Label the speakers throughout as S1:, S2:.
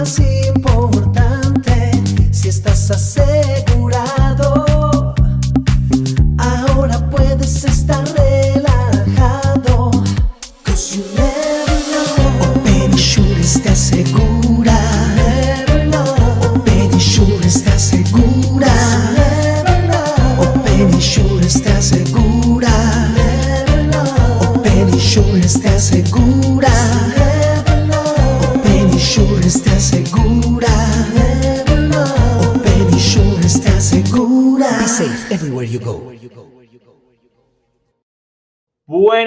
S1: más importante, si estás asegurado,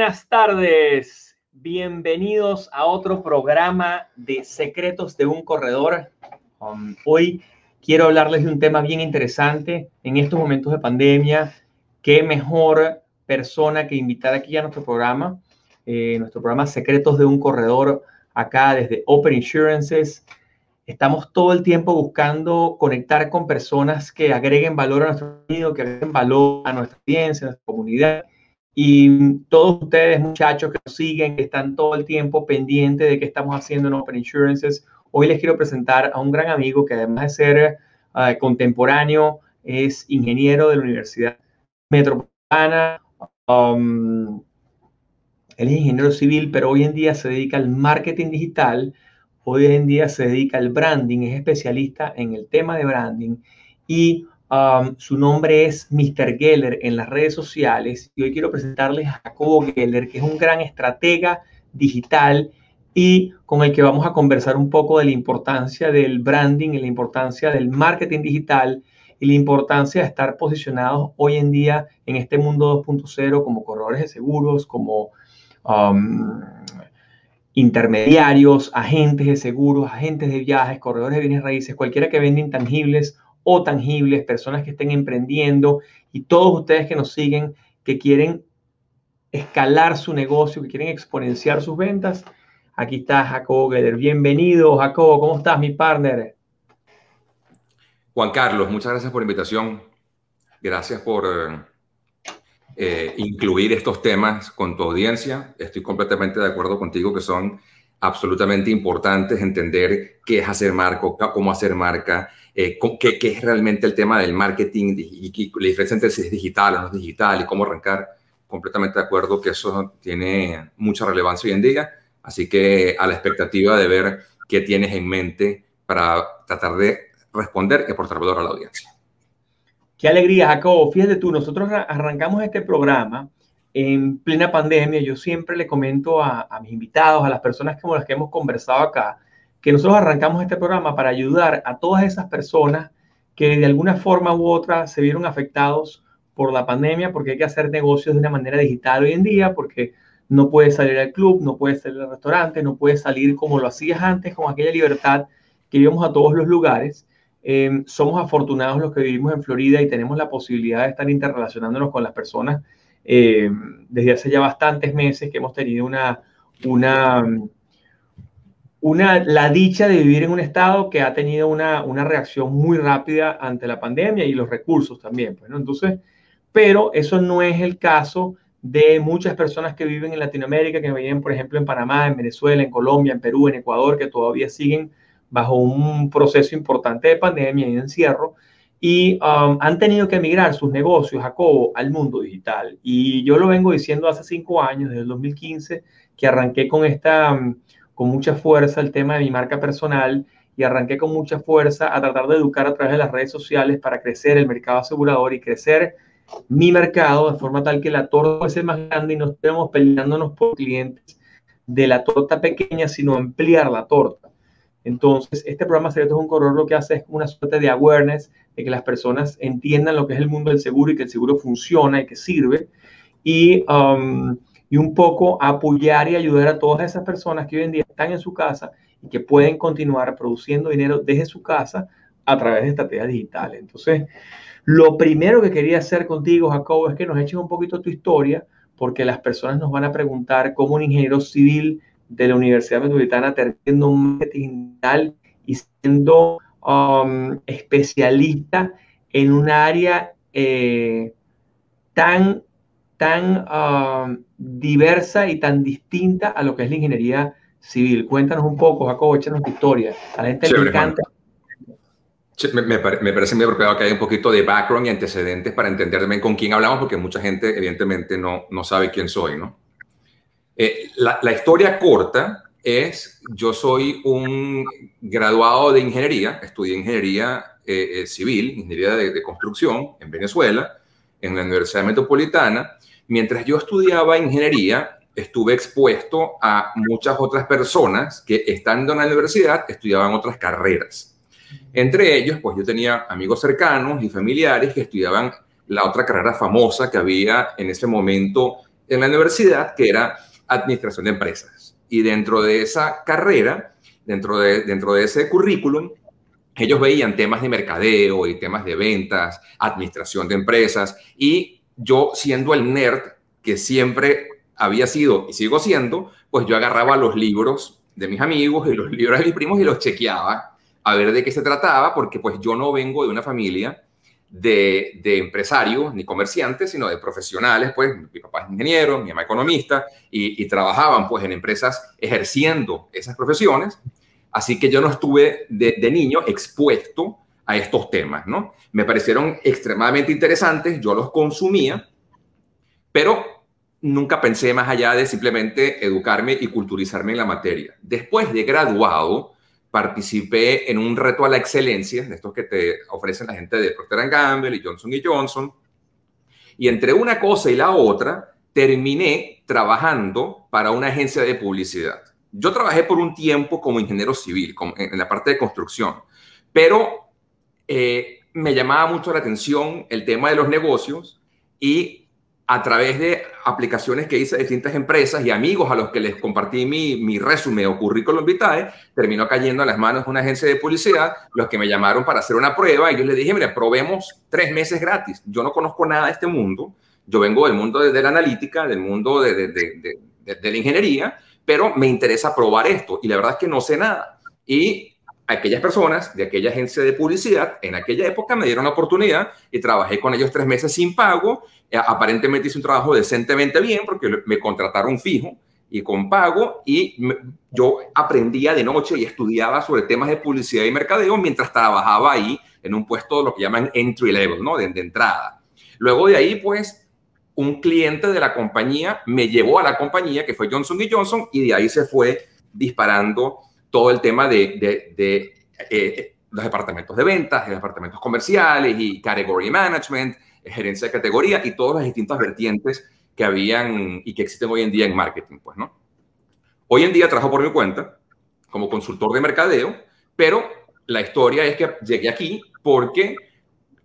S2: Buenas tardes, bienvenidos a otro programa de Secretos de un Corredor. Um, hoy quiero hablarles de un tema bien interesante en estos momentos de pandemia. ¿Qué mejor persona que invitar aquí a nuestro programa? Eh, nuestro programa Secretos de un Corredor, acá desde Open Insurances. Estamos todo el tiempo buscando conectar con personas que agreguen valor a nuestro contenido, que agreguen valor a nuestra audiencia, a nuestra comunidad. Y todos ustedes, muchachos que nos siguen, que están todo el tiempo pendientes de qué estamos haciendo en Open Insurances, hoy les quiero presentar a un gran amigo que además de ser ah, contemporáneo, es ingeniero de la Universidad Metropolitana. Um, él es ingeniero civil, pero hoy en día se dedica al marketing digital, hoy en día se dedica al branding, es especialista en el tema de branding y Su nombre es Mr. Geller en las redes sociales y hoy quiero presentarles a Jacobo Geller, que es un gran estratega digital y con el que vamos a conversar un poco de la importancia del branding y la importancia del marketing digital y la importancia de estar posicionados hoy en día en este mundo 2.0 como corredores de seguros, como intermediarios, agentes de seguros, agentes de viajes, corredores de bienes raíces, cualquiera que venda intangibles o tangibles, personas que estén emprendiendo y todos ustedes que nos siguen, que quieren escalar su negocio, que quieren exponenciar sus ventas. Aquí está Jacobo Geder. Bienvenido, Jacobo. ¿Cómo estás, mi partner?
S3: Juan Carlos, muchas gracias por la invitación. Gracias por eh, incluir estos temas con tu audiencia. Estoy completamente de acuerdo contigo que son absolutamente importantes entender qué es hacer marca, cómo hacer marca, eh, qué, qué, es realmente el tema del marketing y, y, la diferencia entre si es digital o no es digital y cómo arrancar. Completamente de acuerdo que eso tiene mucha relevancia hoy en día. Así que a la expectativa de ver qué tienes en mente para tratar de responder y aportar valor a la audiencia.
S2: Qué alegría, Jacobo. Fíjate tú, nosotros arrancamos este programa en plena pandemia. Yo siempre le comento a, a mis invitados, a las personas con las que hemos conversado acá, que nosotros arrancamos este programa para ayudar a todas esas personas que de alguna forma u otra se vieron afectados por la pandemia, porque hay que hacer negocios de una manera digital hoy en día, porque no puedes salir al club, no puedes salir al restaurante, no puedes salir como lo hacías antes, con aquella libertad que íbamos a todos los lugares. Eh, somos afortunados los que vivimos en Florida y tenemos la posibilidad de estar interrelacionándonos con las personas eh, desde hace ya bastantes meses que hemos tenido una, una una, la dicha de vivir en un estado que ha tenido una, una reacción muy rápida ante la pandemia y los recursos también. Pues, ¿no? Entonces, pero eso no es el caso de muchas personas que viven en Latinoamérica, que viven, por ejemplo, en Panamá, en Venezuela, en Colombia, en Perú, en Ecuador, que todavía siguen bajo un proceso importante de pandemia y de encierro, y um, han tenido que emigrar sus negocios, Jacobo, al mundo digital. Y yo lo vengo diciendo hace cinco años, desde el 2015, que arranqué con esta... Con mucha fuerza el tema de mi marca personal y arranqué con mucha fuerza a tratar de educar a través de las redes sociales para crecer el mercado asegurador y crecer mi mercado de forma tal que la torta fuese más grande y no estemos peleándonos por clientes de la torta pequeña, sino ampliar la torta. Entonces, este programa Secretos un Corredor lo que hace es una suerte de awareness, de que las personas entiendan lo que es el mundo del seguro y que el seguro funciona y que sirve. Y um, y un poco apoyar y ayudar a todas esas personas que hoy en día están en su casa y que pueden continuar produciendo dinero desde su casa a través de estrategias digitales. Entonces, lo primero que quería hacer contigo, Jacobo, es que nos eches un poquito tu historia, porque las personas nos van a preguntar cómo un ingeniero civil de la Universidad Metropolitana terminando un marketing digital y siendo um, especialista en un área eh, tan tan um, diversa y tan distinta a lo que es la ingeniería civil. Cuéntanos un poco, Jacobo, échanos tu historia. A la gente le encanta.
S3: Me, me, parece muy apropiado que haya un poquito de background y antecedentes para entender también con quién hablamos, porque mucha gente evidentemente no, no sabe quién soy, ¿no? Eh, la, la, historia corta es, yo soy un graduado de ingeniería, estudié ingeniería eh, eh, civil, ingeniería de, de, construcción en Venezuela, en la Universidad Metropolitana. Mientras yo estudiaba ingeniería, estuve expuesto a muchas otras personas que estando en la universidad estudiaban otras carreras. Entre ellos, pues yo tenía amigos cercanos y familiares que estudiaban la otra carrera famosa que había en ese momento en la universidad, que era administración de empresas. Y dentro de esa carrera, dentro de, dentro de ese currículum, ellos veían temas de mercadeo y temas de ventas, administración de empresas, y yo siendo el nerd que siempre había sido y sigo siendo, pues yo agarraba los libros de mis amigos y los libros de mis primos y los chequeaba a ver de qué se trataba, porque pues yo no vengo de una familia de, de, empresarios ni comerciantes, sino de profesionales, pues mi papá es ingeniero, mi mamá economista, y, trabajaban pues en empresas ejerciendo esas profesiones. Así que yo no estuve de, de, niño expuesto a estos temas, ¿no? Me parecieron extremadamente interesantes, yo los consumía, pero nunca pensé más allá de simplemente educarme y culturizarme en la materia. Después de graduado, participé en un reto a la excelencia, de estos que te ofrecen la gente de Procter Gamble y Johnson Johnson, y entre una cosa y la otra, terminé trabajando para una agencia de publicidad. Yo trabajé por un tiempo como ingeniero civil, en la parte de construcción, pero eh, me llamaba mucho la atención el tema de los negocios y a través de aplicaciones que hice a distintas empresas y amigos a los que les compartí mi, mi resumen o currículum vitae, terminó cayendo a las manos de una agencia de publicidad, los que me llamaron para hacer una prueba y yo les dije, mira, probemos tres meses gratis. Yo no conozco nada de este mundo, yo vengo del mundo de, de la analítica, del mundo de, de, de la ingeniería, pero me interesa probar esto y la verdad es que no sé nada. Y aquellas personas de aquella agencia de publicidad en aquella época me dieron la oportunidad y trabajé con ellos tres meses sin pago. Eh, aparentemente hice un trabajo decentemente bien porque me contrataron fijo y con pago y yo aprendía de noche y estudiaba sobre temas de publicidad y mercadeo mientras trabajaba ahí en un puesto de lo que llaman entry level, ¿no? De, de entrada. Luego de ahí, pues, un cliente de la compañía me llevó a la compañía, que fue Johnson Johnson, y de ahí se fue disparando todo el tema de, eh, los departamentos de ventas, de departamentos comerciales y category management, gerencia de categoría y todas las distintas vertientes que habían y que existen hoy en día en marketing, pues, ¿no? Hoy en día trabajo por mi cuenta como consultor de mercadeo, pero la historia es que llegué aquí porque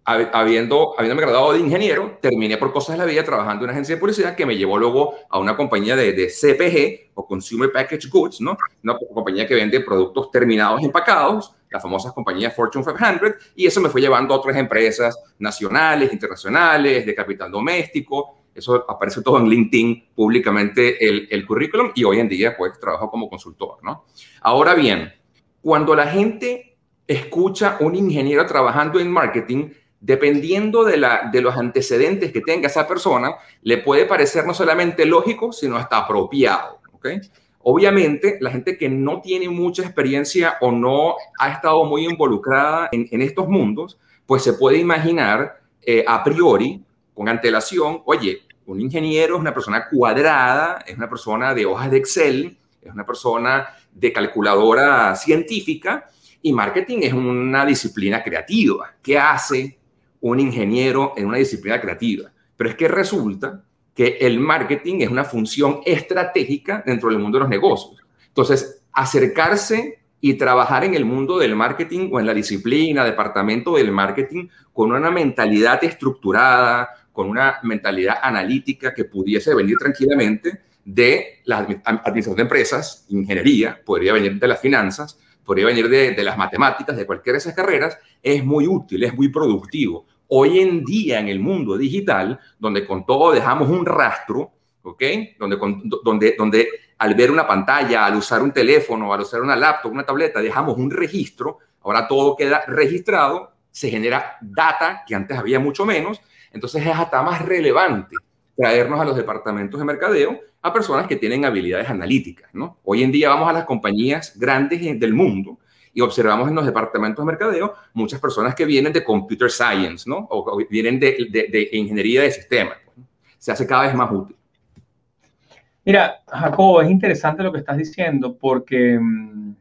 S3: habiendo, habiéndome graduado de ingeniero, terminé por cosas de la vida trabajando en una agencia de publicidad que me llevó luego a una compañía de, de CPG o Consumer Package Goods, ¿no? Una compañía que vende productos terminados empacados, las famosas compañías Fortune 500, y eso me fue llevando a otras empresas nacionales, internacionales, de capital doméstico. Eso aparece todo en LinkedIn públicamente el, el currículum y hoy en día pues trabajo como consultor, ¿no? Ahora bien, cuando la gente escucha un ingeniero trabajando en marketing, dependiendo de, la, de los antecedentes que tenga esa persona, le puede parecer no solamente lógico, sino hasta apropiado. ¿okay? Obviamente, la gente que no tiene mucha experiencia o no ha estado muy involucrada en, estos mundos, pues se puede imaginar eh, a priori, con antelación, oye, un ingeniero es una persona cuadrada, es una persona de hojas de Excel, es una persona de calculadora científica, y marketing es una disciplina creativa. ¿Qué hace? Un ingeniero en una disciplina creativa. Pero es que resulta que el marketing es una función estratégica dentro del mundo de los negocios. Entonces, acercarse y trabajar en el mundo del marketing o en la disciplina, departamento del marketing, con una mentalidad estructurada, con una mentalidad analítica que pudiese venir tranquilamente de la administración de empresas, ingeniería, podría venir de las finanzas, podría venir de, las matemáticas, de cualquiera de esas carreras, es muy útil, es muy productivo. Hoy en día en el mundo digital, donde con todo dejamos un rastro, ¿ok? Donde, con, donde, donde al ver una pantalla, al usar un teléfono, al usar una laptop, una tableta, dejamos un registro, ahora todo queda registrado, se genera data que antes había mucho menos, entonces es hasta más relevante traernos a los departamentos de mercadeo a personas que tienen habilidades analíticas, ¿no? Hoy en día vamos a las compañías grandes del mundo y observamos en los departamentos de mercadeo muchas personas que vienen de computer science, ¿no? O, vienen de, de, ingeniería de sistemas. Se hace cada vez más útil.
S2: Mira, Jacobo, es interesante lo que estás diciendo porque mm,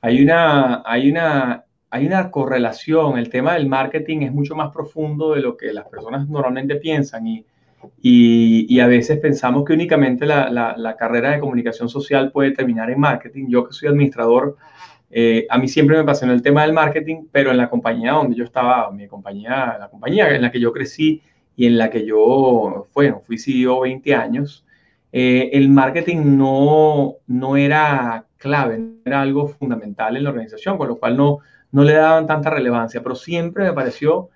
S2: hay, una, hay, una, hay una correlación. El tema del marketing es mucho más profundo de lo que las personas normalmente piensan y y, a veces pensamos que únicamente la, carrera de comunicación social puede terminar en marketing. Yo que soy administrador, eh, a mí siempre me apasionó el tema del marketing, pero en la compañía donde yo estaba, mi compañía, la compañía en la que yo crecí y en la que yo, bueno, fui CEO 20 años, eh, el marketing no, no era clave, era algo fundamental en la organización, con lo cual no, no le daban tanta relevancia, pero siempre me pareció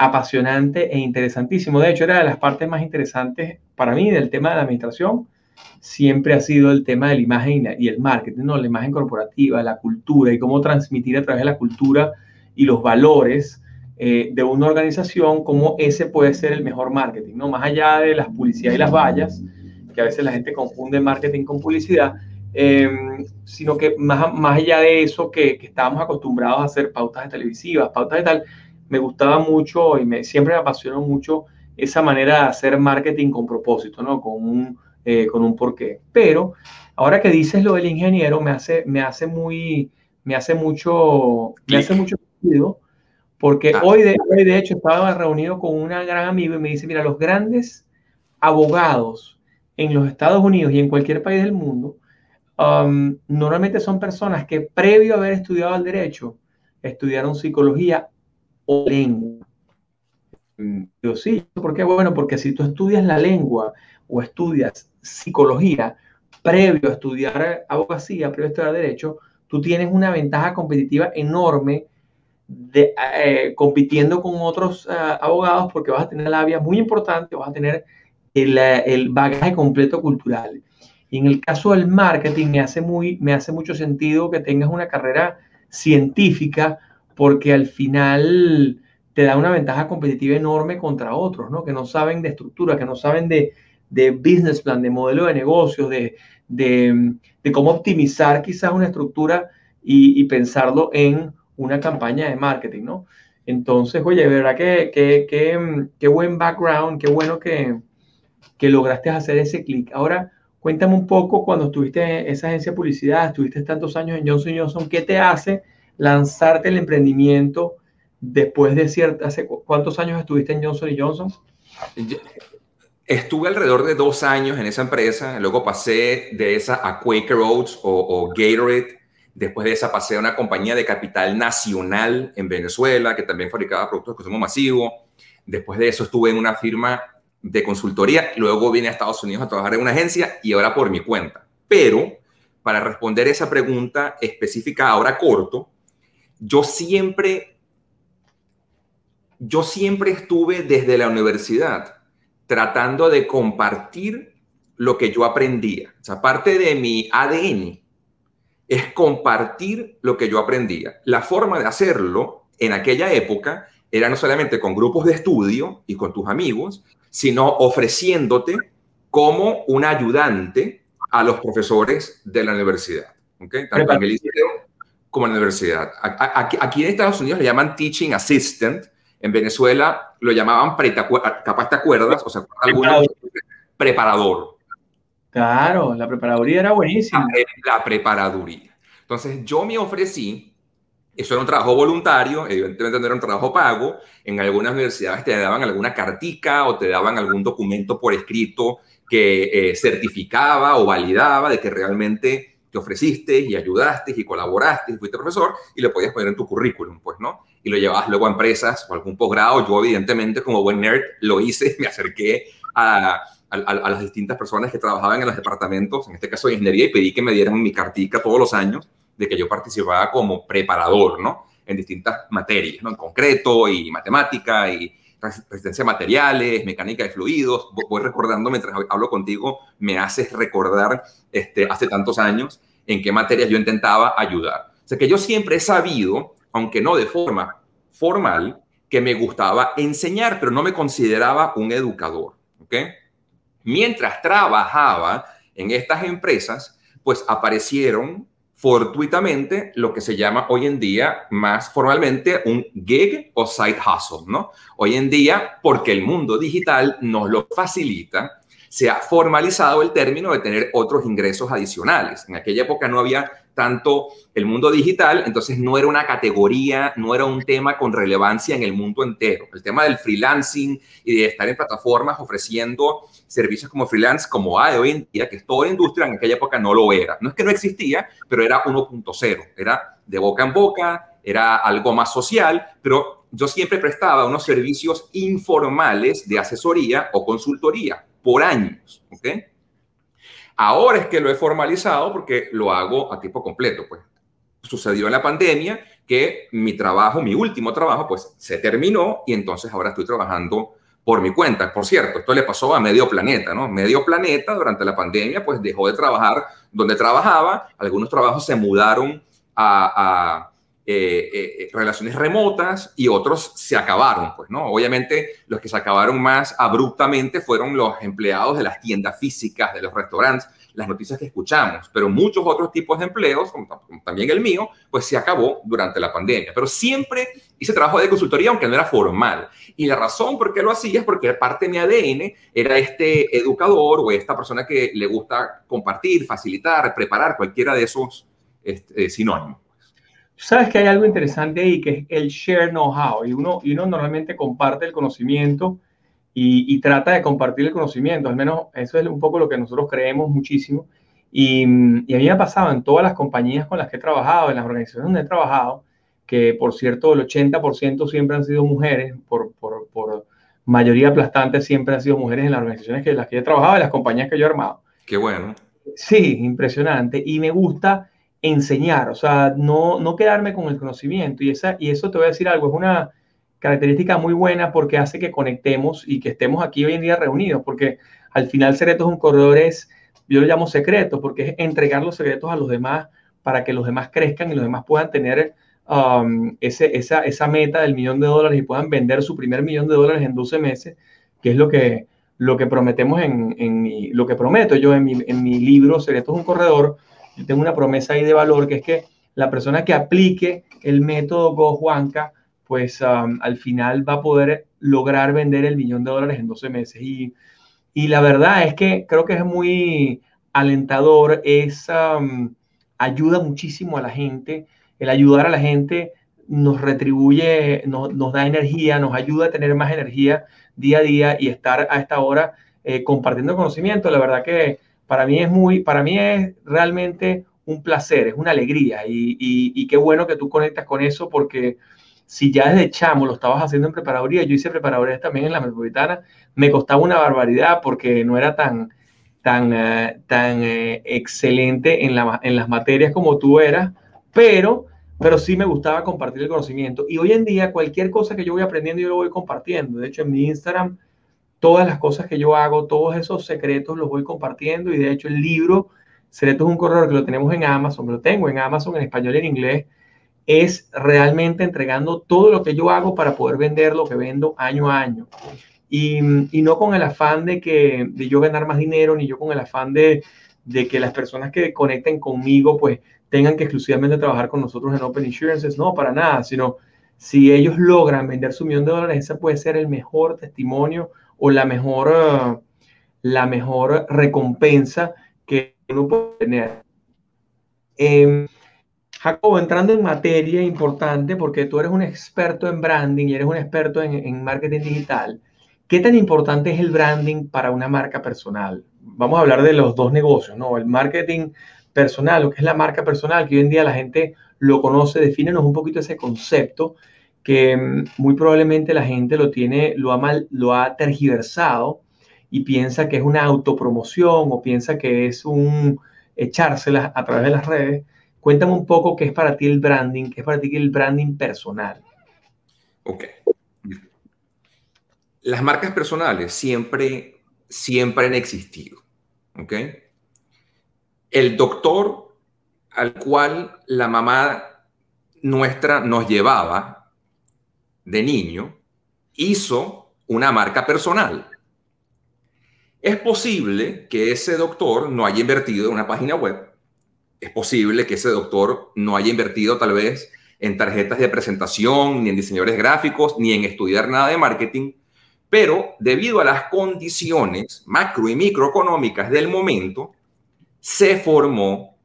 S2: apasionante e interesantísimo. De hecho, era de las partes más interesantes para mí del tema de la administración. Siempre ha sido el tema de la imagen y el marketing, ¿no? la imagen corporativa, la cultura y cómo transmitir a través de la cultura y los valores eh, de una organización, cómo ese puede ser el mejor marketing, ¿no? Más allá de las publicidades y las vallas, que a veces la gente confunde marketing con publicidad, em, sino que más, más allá de eso que, que estábamos acostumbrados a hacer pautas de televisivas, pautas de tal, me gustaba mucho y me, siempre me apasionó mucho esa manera de hacer marketing con propósito, ¿no? Con un, eh, con un porqué. Pero ahora que dices lo del ingeniero, me hace, me hace muy, me hace mucho, me hace mucho sentido, porque ah. hoy, de, hoy de hecho estaba reunido con una gran amiga y me dice, mira, los grandes abogados en los Estados Unidos y en cualquier país del mundo, um, normalmente son personas que previo a haber estudiado el derecho, estudiaron psicología lengua. Mm, yo sí, ¿por qué? Bueno, porque si tú estudias la lengua o estudias psicología previo a estudiar abogacía, previo a estudiar derecho, tú tienes una ventaja competitiva enorme de, eh, compitiendo con otros eh, abogados porque vas a tener la vía muy importante, vas a tener el, eh, el, bagaje completo cultural. Y en el caso del marketing me hace, muy, me hace mucho sentido que tengas una carrera científica porque al final te da una ventaja competitiva enorme contra otros, ¿no? Que no saben de estructura, que no saben de, business plan, de modelo de negocios, de, cómo optimizar quizás una estructura y, pensarlo en una campaña de marketing, ¿no? Entonces, oye, verdad que, qué buen background, qué bueno que, que lograste hacer ese clic. Ahora, cuéntame un poco cuando estuviste en esa agencia de publicidad, estuviste tantos años en Johnson Johnson, ¿qué te hace lanzarte el emprendimiento después de cierta, ¿hace cuántos años estuviste en Johnson Johnson?
S3: Estuve alrededor de dos años en esa empresa, luego pasé de esa a Quaker Oats o, Gatorade, después de esa pasé a una compañía de capital nacional en Venezuela que también fabricaba productos de consumo masivo, después de eso estuve en una firma de consultoría, luego vine a Estados Unidos a trabajar en una agencia y ahora por mi cuenta. Pero para responder esa pregunta específica ahora corto, yo siempre, yo siempre estuve desde la universidad tratando de compartir lo que yo aprendía. O sea, parte de mi ADN es compartir lo que yo aprendía. La forma de hacerlo en aquella época era no solamente con grupos de estudio y con tus amigos, sino ofreciéndote como un ayudante a los profesores de la universidad. ¿okay? En el como en la universidad. Aquí, en Estados Unidos le llaman teaching assistant, en Venezuela lo llamaban, capaz te acuerdas, o sea, algunos, preparador.
S2: Claro, la preparaduría era buenísima.
S3: La, preparaduría. Entonces yo me ofrecí, eso era un trabajo voluntario, evidentemente no era un trabajo pago, en algunas universidades te daban alguna cartica o te daban algún documento por escrito que eh, certificaba o validaba de que realmente te ofreciste y ayudaste y colaboraste y fuiste profesor y lo podías poner en tu currículum, pues, ¿no? Y lo llevabas luego a empresas o algún posgrado. Yo, evidentemente, como buen nerd, lo hice, me acerqué a, a, las distintas personas que trabajaban en los departamentos, en este caso de ingeniería, y pedí que me dieran mi cartica todos los años de que yo participaba como preparador, ¿no? En distintas materias, ¿no? En concreto y matemática y resistencia a materiales, mecánica de fluidos. Voy recordando mientras hablo contigo, me haces recordar este, hace tantos años en qué materias yo intentaba ayudar. O sea que yo siempre he sabido, aunque no de forma formal, que me gustaba enseñar, pero no me consideraba un educador. ¿ok? Mientras trabajaba en estas empresas, pues aparecieron fortuitamente lo que se llama hoy en día más formalmente un gig o side hustle, ¿no? Hoy en día, porque el mundo digital nos lo facilita, se ha formalizado el término de tener otros ingresos adicionales. En aquella época no había tanto el mundo digital, entonces no era una categoría, no era un tema con relevancia en el mundo entero. El tema del freelancing y de estar en plataformas ofreciendo servicios como freelance, como hay hoy en día, que es toda industria, en aquella época no lo era. No es que no existía, pero era 1.0, era de boca en boca, era algo más social, pero yo siempre prestaba unos servicios informales de asesoría o consultoría por años. ¿ok? Ahora es que lo he formalizado porque lo hago a tiempo completo. Pues sucedió en la pandemia que mi trabajo, mi último trabajo, pues se terminó y entonces ahora estoy trabajando por mi cuenta. Por cierto, esto le pasó a Medio Planeta, ¿no? Medio Planeta durante la pandemia pues dejó de trabajar donde trabajaba, algunos trabajos se mudaron a eh, eh, relaciones remotas y otros se acabaron, pues, ¿no? Obviamente los que se acabaron más abruptamente fueron los empleados de las tiendas físicas, de los restaurantes, las noticias que escuchamos, pero muchos otros tipos de empleos, como, también el mío, pues se acabó durante la pandemia. Pero siempre hice trabajo de consultoría, aunque no era formal. Y la razón por qué lo hacía es porque parte de mi ADN era este educador o esta persona que le gusta compartir, facilitar, preparar cualquiera de esos este, sinónimos
S2: sabes que hay algo interesante ahí que es el share know-how y uno, y uno normalmente comparte el conocimiento y, trata de compartir el conocimiento, al menos eso es un poco lo que nosotros creemos muchísimo. Y, y, a mí me ha pasado en todas las compañías con las que he trabajado, en las organizaciones donde he trabajado, que por cierto el 80% siempre han sido mujeres, por, por, por, mayoría aplastante siempre han sido mujeres en las organizaciones que las que he trabajado, en las compañías que yo he armado.
S3: Qué bueno.
S2: Sí, impresionante. Y me gusta enseñar, o sea, no, no quedarme con el conocimiento. Y, esa, y eso te voy a decir algo, es una característica muy buena porque hace que conectemos y que estemos aquí hoy en día reunidos, porque al final Secretos un Corredor es, yo lo llamo secreto, porque es entregar los secretos a los demás para que los demás crezcan y los demás puedan tener um, esa, esa meta del millón de dólares y puedan vender su primer millón de dólares en 12 meses, que es lo que, lo que prometemos en, en mi, lo que prometo yo en mi, en mi libro Secretos un Corredor, tengo una promesa ahí de valor, que es que la persona que aplique el método Go Juanca, pues al final va a poder lograr vender el millón de dólares en 12 meses. Y, y la verdad es que creo que es muy alentador, es, ayuda muchísimo a la gente, el ayudar a la gente nos retribuye, nos, da energía, nos ayuda a tener más energía día a día y estar a esta hora eh, compartiendo conocimiento. La verdad que para mí es muy, para mí es realmente un placer, es una alegría y, qué bueno que tú conectas con eso porque si ya desde chamo lo estabas haciendo en preparadoría, yo hice preparadoría también en la metropolitana, me costaba una barbaridad porque no era tan, tan, eh, tan eh, excelente en, la, en las materias como tú eras, pero, pero sí me gustaba compartir el conocimiento. Y hoy en día cualquier cosa que yo voy aprendiendo yo lo voy compartiendo. De hecho, en mi Instagram todas las cosas que yo hago, todos esos secretos los voy compartiendo y de hecho el libro Secretos es un corredor que lo tenemos en Amazon, lo tengo en Amazon en español y en inglés, es realmente entregando todo lo que yo hago para poder vender lo que vendo año a año. Y, y no con el afán de que de yo ganar más dinero, ni yo con el afán de, de que las personas que conecten conmigo pues tengan que exclusivamente trabajar con nosotros en Open Insurances, no, para nada, sino si ellos logran vender su millón de dólares, ese puede ser el mejor testimonio o la mejor, eh, la mejor recompensa que uno puede tener. Eh, Jacobo, entrando en materia importante, porque tú eres un experto en branding y eres un experto en, en, marketing digital, ¿qué tan importante es el branding para una marca personal? Vamos a hablar de los dos negocios, ¿no? El marketing personal, lo que es la marca personal, que hoy en día la gente lo conoce, defínenos un poquito ese concepto que mm, muy probablemente la gente lo tiene, lo ha, mal, lo ha tergiversado y piensa que es una autopromoción o piensa que es un echárselas a través de las redes. Cuéntame un poco qué es para ti el branding, qué es para ti el branding personal.
S3: Ok. Las marcas personales siempre, siempre han existido. Ok. El doctor al cual la mamá nuestra nos llevaba de niño hizo una marca personal. Es posible que ese doctor no haya invertido en una página web. Es posible que ese doctor no haya invertido tal vez en tarjetas de presentación, ni en diseñadores gráficos, ni en estudiar nada de marketing, pero debido a las condiciones macro y microeconómicas del momento, se formó,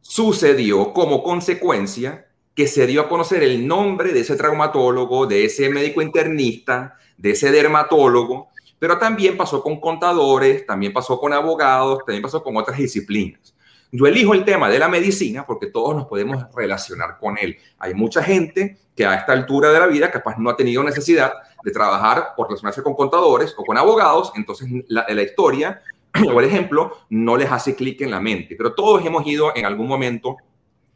S3: sucedió como consecuencia que se dio a conocer el nombre de ese traumatólogo, de ese médico internista, de ese dermatólogo, pero también pasó con contadores, también pasó con abogados, también pasó con otras disciplinas. Yo elijo el tema de la medicina porque todos nos podemos relacionar con él. Hay mucha gente que a esta altura de la vida capaz no ha tenido necesidad de trabajar por relacionarse con contadores o con abogados, entonces la, la historia o el ejemplo no les hace clic en la mente. Pero todos hemos ido en algún momento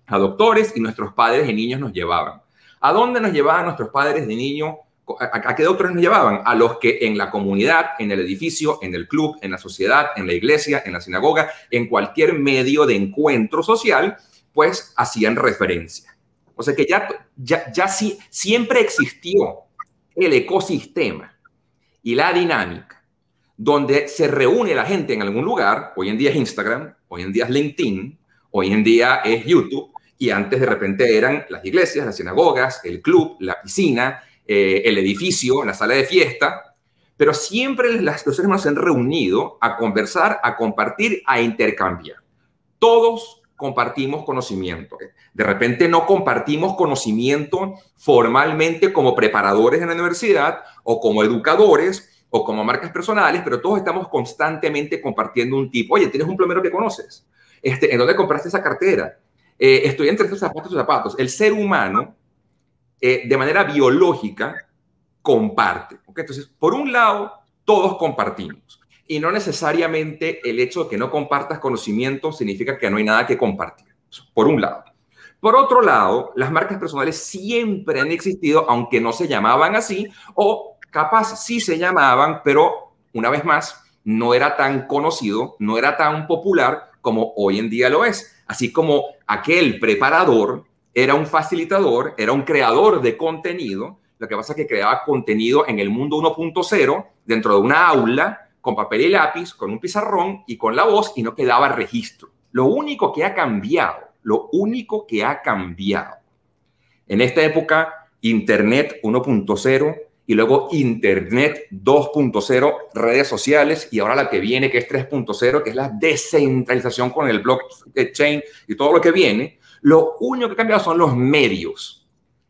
S3: a doctores y nuestros padres de niños nos llevaban. ¿A dónde nos llevaban nuestros padres de niño ¿A, qué doctores nos llevaban? A los que en la comunidad, en el edificio, en el club, en la sociedad, en la iglesia, en la sinagoga, en cualquier medio de encuentro social, pues hacían referencia. O sea que ya, ya, ya sí, siempre existió el ecosistema y la dinámica donde se reúne la gente en algún lugar. Hoy en día es Instagram, hoy en día es LinkedIn, hoy en día es YouTube, y antes de repente eran las iglesias, las sinagogas, el club, la piscina, eh, el edificio, la sala de fiesta, pero siempre las, los seres se han reunido a conversar, a compartir, a intercambiar. Todos compartimos conocimiento. De repente no compartimos conocimiento formalmente como preparadores en la universidad o como educadores o como marcas personales, pero todos estamos constantemente compartiendo un tipo. Oye, tienes un plomero que conoces. Este, ¿En dónde compraste esa cartera? Eh, estoy entre estos zapatos y zapatos. El ser humano eh, de manera biológica comparte. Entonces, por un lado, todos compartimos. Y no necesariamente el hecho de que no compartas conocimiento significa que no hay nada que compartir. Por un lado. Por otro lado, las marcas personales siempre han existido, aunque no se llamaban así, o capaz sí se llamaban, pero una vez más, no era tan conocido, no era tan popular como hoy en día lo es. Así como aquel preparador era un facilitador, era un creador de contenido. Lo que pasa es que creaba contenido en el mundo 1.0 dentro de una aula con papel y lápiz, con un pizarrón y con la voz y no quedaba registro. Lo único que ha cambiado, lo único que ha cambiado en esta época, Internet 1.0 y luego Internet 2.0, redes sociales y ahora la que viene que es 3.0, que es la descentralización con el blockchain y todo lo que viene, lo único que ha cambiado son los medios.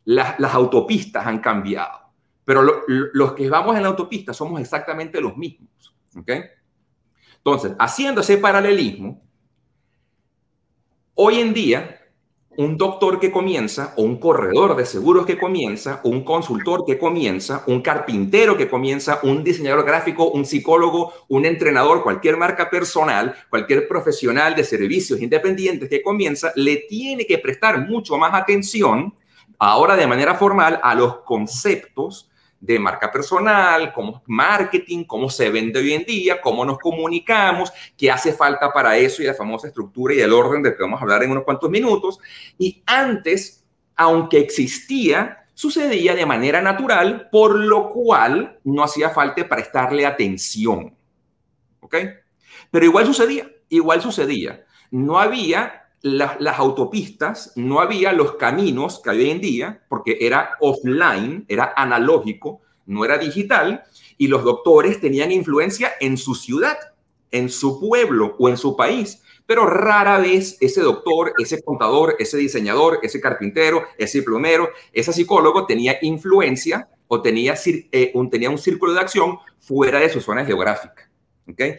S3: Las, autopistas han cambiado. Pero los que vamos en la autopista somos exactamente los mismos. Entonces, haciendo ese paralelismo, hoy en día un doctor que comienza, o un corredor de seguros que comienza, un consultor que comienza, un carpintero que comienza, un diseñador gráfico, un psicólogo, un entrenador, cualquier marca personal, cualquier profesional de servicios independientes que comienza, le tiene que prestar mucho más atención, ahora de manera formal, a los conceptos de marca personal, cómo marketing, cómo se vende hoy en día, cómo nos comunicamos, qué hace falta para eso y la famosa estructura y el orden del que vamos a hablar en unos cuantos minutos. Y antes, aunque existía, sucedía de manera natural, por lo cual no hacía falta prestarle atención. ¿Ok? Pero igual sucedía, igual sucedía. No había las, autopistas, no había los caminos que hay hoy en día, porque era offline, era analógico, no era digital, y los doctores tenían influencia en su ciudad, en su pueblo o en su país, pero rara vez ese doctor, ese contador, ese diseñador, ese carpintero, ese plomero, ese psicólogo tenía influencia o tenía, eh, un, tenía un círculo de acción fuera de su zona geográfica. ¿okay?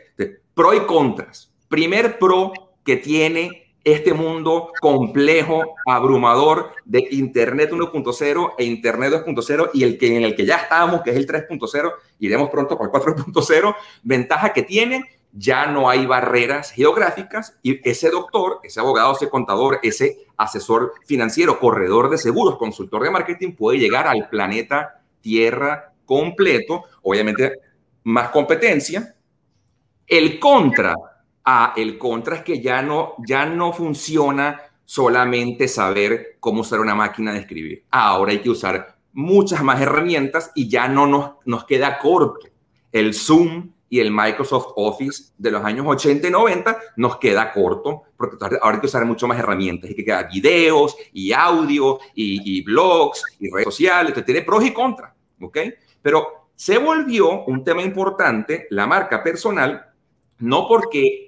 S3: pro y contras. Primer pro que tiene este mundo complejo, abrumador de Internet 1.0 e Internet 2.0 y el que, en el que ya estamos, que es el 3.0, iremos pronto para el 4.0, ventaja que tiene, ya no hay barreras geográficas y ese doctor, ese abogado, ese contador, ese asesor financiero, corredor de seguros, consultor de marketing puede llegar al planeta Tierra completo, obviamente más competencia. El contra a el contra es que ya no, ya no funciona solamente saber cómo usar una máquina de escribir. Ahora hay que usar muchas más herramientas y ya no nos, nos queda corto el Zoom, y el Microsoft Office de los años 80 y 90 nos queda corto, porque ahora hay que usar mucho más herramientas, hay que crear videos y audio y, blogs y redes sociales, entonces tiene pros y contras, ¿ok? Pero se volvió un tema importante la marca personal, no porque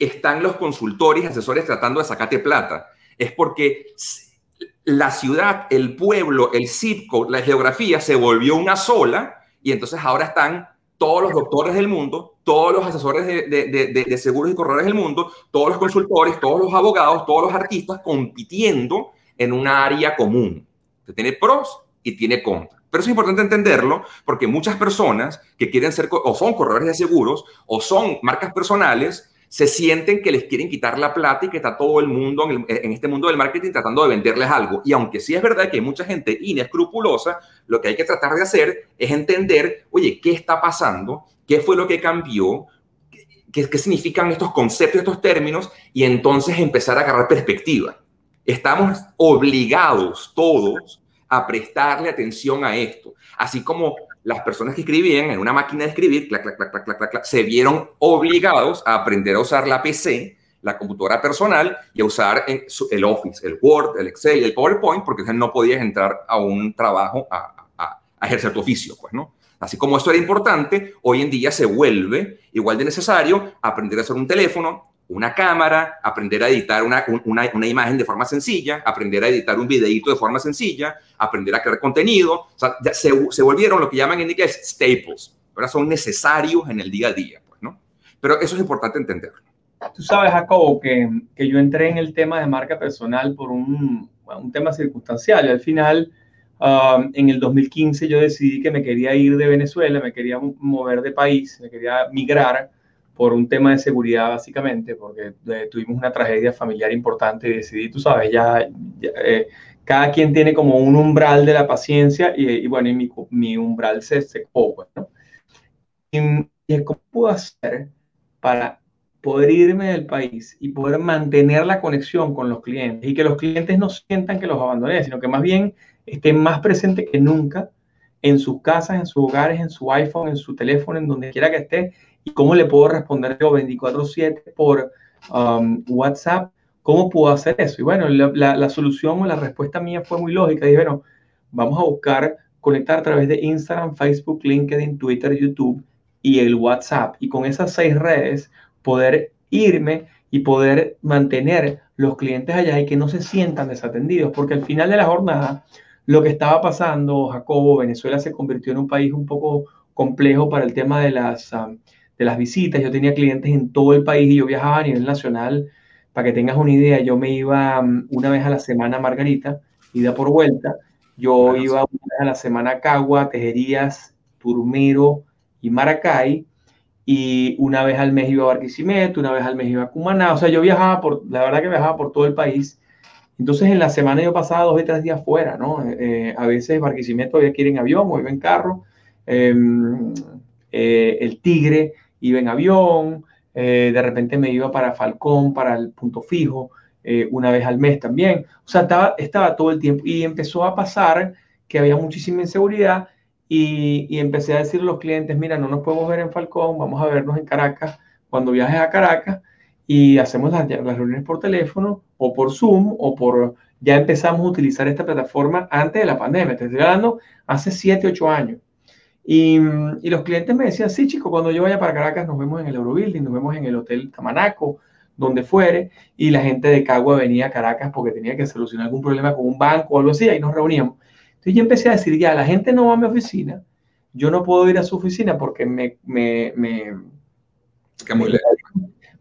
S3: están los consultores y asesores tratando de sacarte plata, es porque la ciudad, el pueblo, el zip la geografía se volvió una sola y entonces ahora están todos los doctores del mundo, todos los asesores de, seguros y corredores del mundo, todos los consultores, todos los abogados, todos los artistas compitiendo en una área común. tiene pros y tiene contras. Pero es importante entenderlo porque muchas personas que quieren ser o son corredores de seguros o son marcas personales se sienten que les quieren quitar la plata y que está todo el mundo en, este mundo del marketing tratando de venderles algo. Y aunque sí es verdad que hay mucha gente inescrupulosa, lo que hay que tratar de hacer es entender, oye, ¿qué está pasando? ¿Qué fue lo que cambió? ¿Qué, qué significan estos conceptos, estos términos? Y entonces empezar a agarrar perspectiva. Estamos obligados todos a prestarle atención a esto. Así como las personas que escribían en una máquina de escribir, se vieron obligados a aprender a usar la PC, la computadora personal y a usar el Office, el Word, el Excel, el PowerPoint, porque no podías entrar a un trabajo a, ejercer tu oficio, pues, ¿no? Así como esto era importante, hoy en día se vuelve igual de necesario aprender a hacer un teléfono, una cámara, aprender a editar una, una, imagen de forma sencilla, aprender a editar un videíto de forma sencilla, aprender a crear contenido. O sea, se, se, volvieron lo que llaman en inglés staples. Ahora son necesarios en el día a día, pues, ¿no? Pero eso es importante entenderlo.
S2: Tú sabes, Jacobo, que, que yo entré en el tema de marca personal por un, un tema circunstancial. Y al final, um, en el 2015, yo decidí que me quería ir de Venezuela, me quería mover de país, me quería migrar por un tema de seguridad básicamente, porque eh, tuvimos una tragedia familiar importante y decidí, tú sabes, ya, eh, cada quien tiene como un umbral de la paciencia y, bueno, y mi, mi, umbral se secó, pues, ¿no? Y, ¿cómo puedo hacer para poder irme del país y poder mantener la conexión con los clientes y que los clientes no sientan que los abandoné, sino que más bien estén más presentes que nunca en sus casas, en sus hogares, en su iPhone, en su teléfono, en donde quiera que esté ¿Y cómo le puedo responder yo 24/7 por um, WhatsApp? ¿Cómo puedo hacer eso? Y bueno, la, la, solución o la respuesta mía fue muy lógica. Dije, bueno, vamos a buscar conectar a través de Instagram, Facebook, LinkedIn, Twitter, YouTube y el WhatsApp. Y con esas seis redes poder irme y poder mantener los clientes allá y que no se sientan desatendidos, porque al final de la jornada, lo que estaba pasando, Jacobo, Venezuela se convirtió en un país un poco complejo para el tema de las, um, de las visitas. Yo tenía clientes en todo el país y yo viajaba a nivel nacional. Para que tengas una idea, yo me iba mm, una vez a la semana a Margarita, ida por vuelta. Yo iba una vez a la semana a Cagua, Tejerías, Turmero y Maracay. Y una vez al mes iba a Barquisimeto, una vez al mes iba a Cumaná. O sea, yo viajaba por, la verdad que viajaba por todo el país. Entonces en la semana yo pasaba dos o tres días fuera, ¿no? Eh, a veces Barquisimeto había que ir en avión o iba en carro. Em, eh, el Tigre iba en avión, eh, de repente me iba para Falcón, para el punto fijo, eh, una vez al mes también. O sea, estaba, todo el tiempo y empezó a pasar que había muchísima inseguridad y, empecé a decirle a los clientes, mira, no nos podemos ver en Falcón, vamos a vernos en Caracas cuando viajes a Caracas y hacemos las, las reuniones por teléfono o por Zoom o por... Ya empezamos a utilizar esta plataforma antes de la pandemia, te estoy hablando hace 7, 8 años. Y, los clientes me decían, sí, chico, cuando yo vaya para Caracas nos vemos en el Eurobuilding, nos vemos en el Hotel Tamanaco, donde fuere, y la gente de Cagua venía a Caracas porque tenía que solucionar algún problema con un banco o algo así, ahí nos reuníamos. Entonces yo empecé a decir, ya, la gente no va a mi oficina, yo no puedo ir a su oficina porque me... me, me,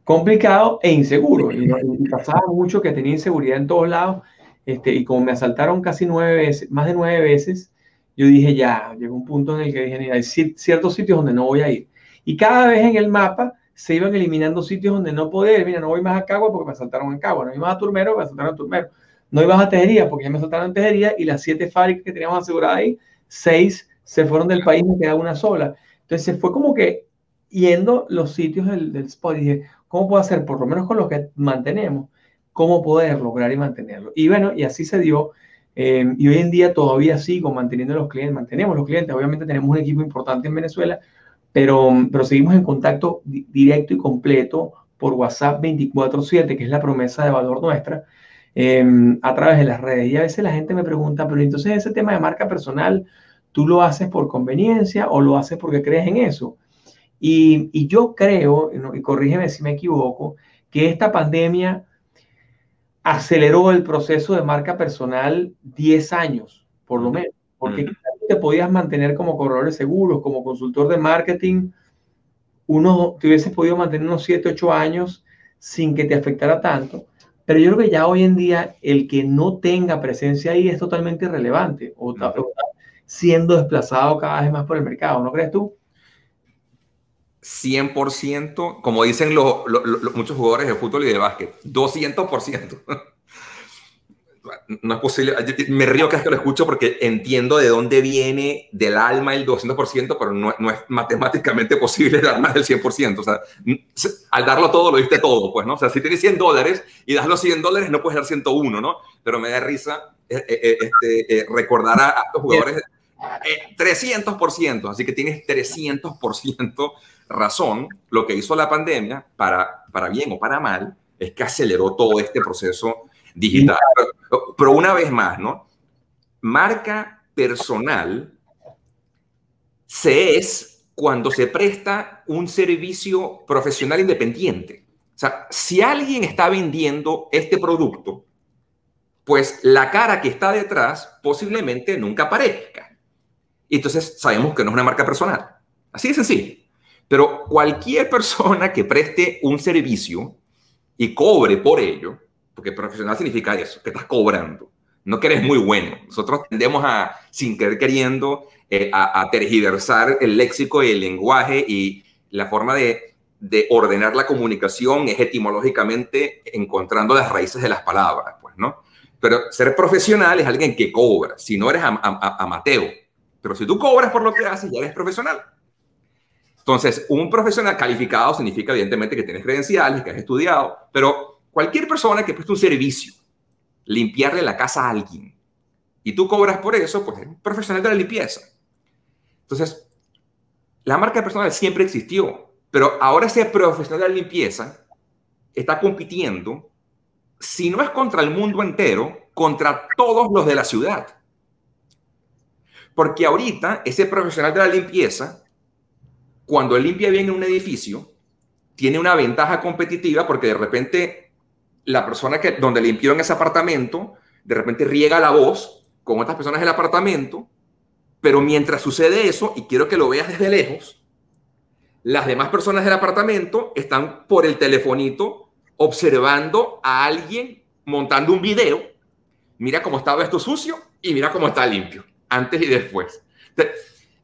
S2: complicado e inseguro. Y, pasaba mucho que tenía inseguridad en todos lados, este, y como me asaltaron casi nueve veces, más de nueve veces, yo dije, ya, llegó un punto en el que dije, mira, hay ciertos sitios donde no voy a ir. Y cada vez en el mapa se iban eliminando sitios donde no podía ir. Mira, no voy más a Cagua porque me asaltaron en Cagua. No voy más a Turmero porque me asaltaron en Turmero. No ibas a Tejería porque ya me asaltaron en Tejería y las siete fábricas que teníamos aseguradas ahí, seis se fueron del país me queda una sola. Entonces fue como que yendo los sitios del, del spot y dije, ¿cómo puedo hacer? Por lo menos con lo que mantenemos, ¿cómo poder lograr y mantenerlo? Y bueno, y así se dio. Eh, y hoy en día todavía sigo manteniendo los clientes, mantenemos los clientes. Obviamente tenemos un equipo importante en Venezuela, pero, pero seguimos en contacto directo y completo por WhatsApp 24/7, que es la promesa de valor nuestra, em, a través de las redes. Y a veces la gente me pregunta, pero entonces ese tema de marca personal, ¿tú lo haces por conveniencia o lo haces porque crees en eso? Y, y yo creo, y corrígeme si me equivoco, que esta pandemia aceleró el proceso de marca personal 10 años, por lo menos, porque te podías mantener como corredor de seguros, como consultor de marketing, uno te hubiese podido mantener unos 7, 8 años sin que te afectara tanto. Pero yo creo que ya hoy en día el que no tenga presencia ahí es totalmente irrelevante o está siendo desplazado cada vez más por el mercado, ¿no crees tú?
S3: 100%, como dicen los, muchos jugadores de fútbol y de básquet, 200%. No es posible, me río cada vez que lo escucho porque entiendo de dónde viene del alma el 200%, pero no, no es matemáticamente posible dar más del 100%. O sea, al darlo todo, lo diste todo, pues, ¿no? O sea, si tienes 100 dólares y das los 100 dólares, no puedes dar 101, ¿no? Pero me da risa eh, eh, eh, este, recordar a, estos jugadores 300%, así que tienes 300% razón, lo que hizo la pandemia, para, para bien o para mal, es que aceleró todo este proceso digital. Pero, una vez más, ¿no? Marca personal se es cuando se presta un servicio profesional independiente. O sea, si alguien está vendiendo este producto, pues la cara que está detrás posiblemente nunca aparezca. Y entonces sabemos que no es una marca personal. Así de sencillo. Pero cualquier persona que preste un servicio y cobre por ello, porque profesional significa eso, que estás cobrando, no que eres muy bueno. Nosotros tendemos a, sin querer queriendo, eh, a, tergiversar el léxico y el lenguaje y la forma de, de, ordenar la comunicación es etimológicamente encontrando las raíces de las palabras, pues, ¿no? Pero ser profesional es alguien que cobra, si no eres amateur. Pero si tú cobras por lo que haces, ya eres profesional. Entonces, un profesional calificado significa evidentemente que tienes credenciales, que has estudiado, pero cualquier persona que preste un servicio, limpiarle la casa a alguien, y tú cobras por eso, pues es un profesional de la limpieza. Entonces, la marca personal siempre existió, pero ahora ese profesional de la limpieza está compitiendo, si no es contra el mundo entero, contra todos los de la ciudad. Porque ahorita ese profesional de la limpieza cuando él limpia bien un edificio, tiene una ventaja competitiva porque de repente la persona que donde limpió en ese apartamento, de repente riega la voz con otras personas del apartamento, pero mientras sucede eso, y quiero que lo veas desde lejos, las demás personas del apartamento están por el telefonito observando a alguien montando un video. Mira cómo estaba esto sucio y mira cómo está limpio, antes y después.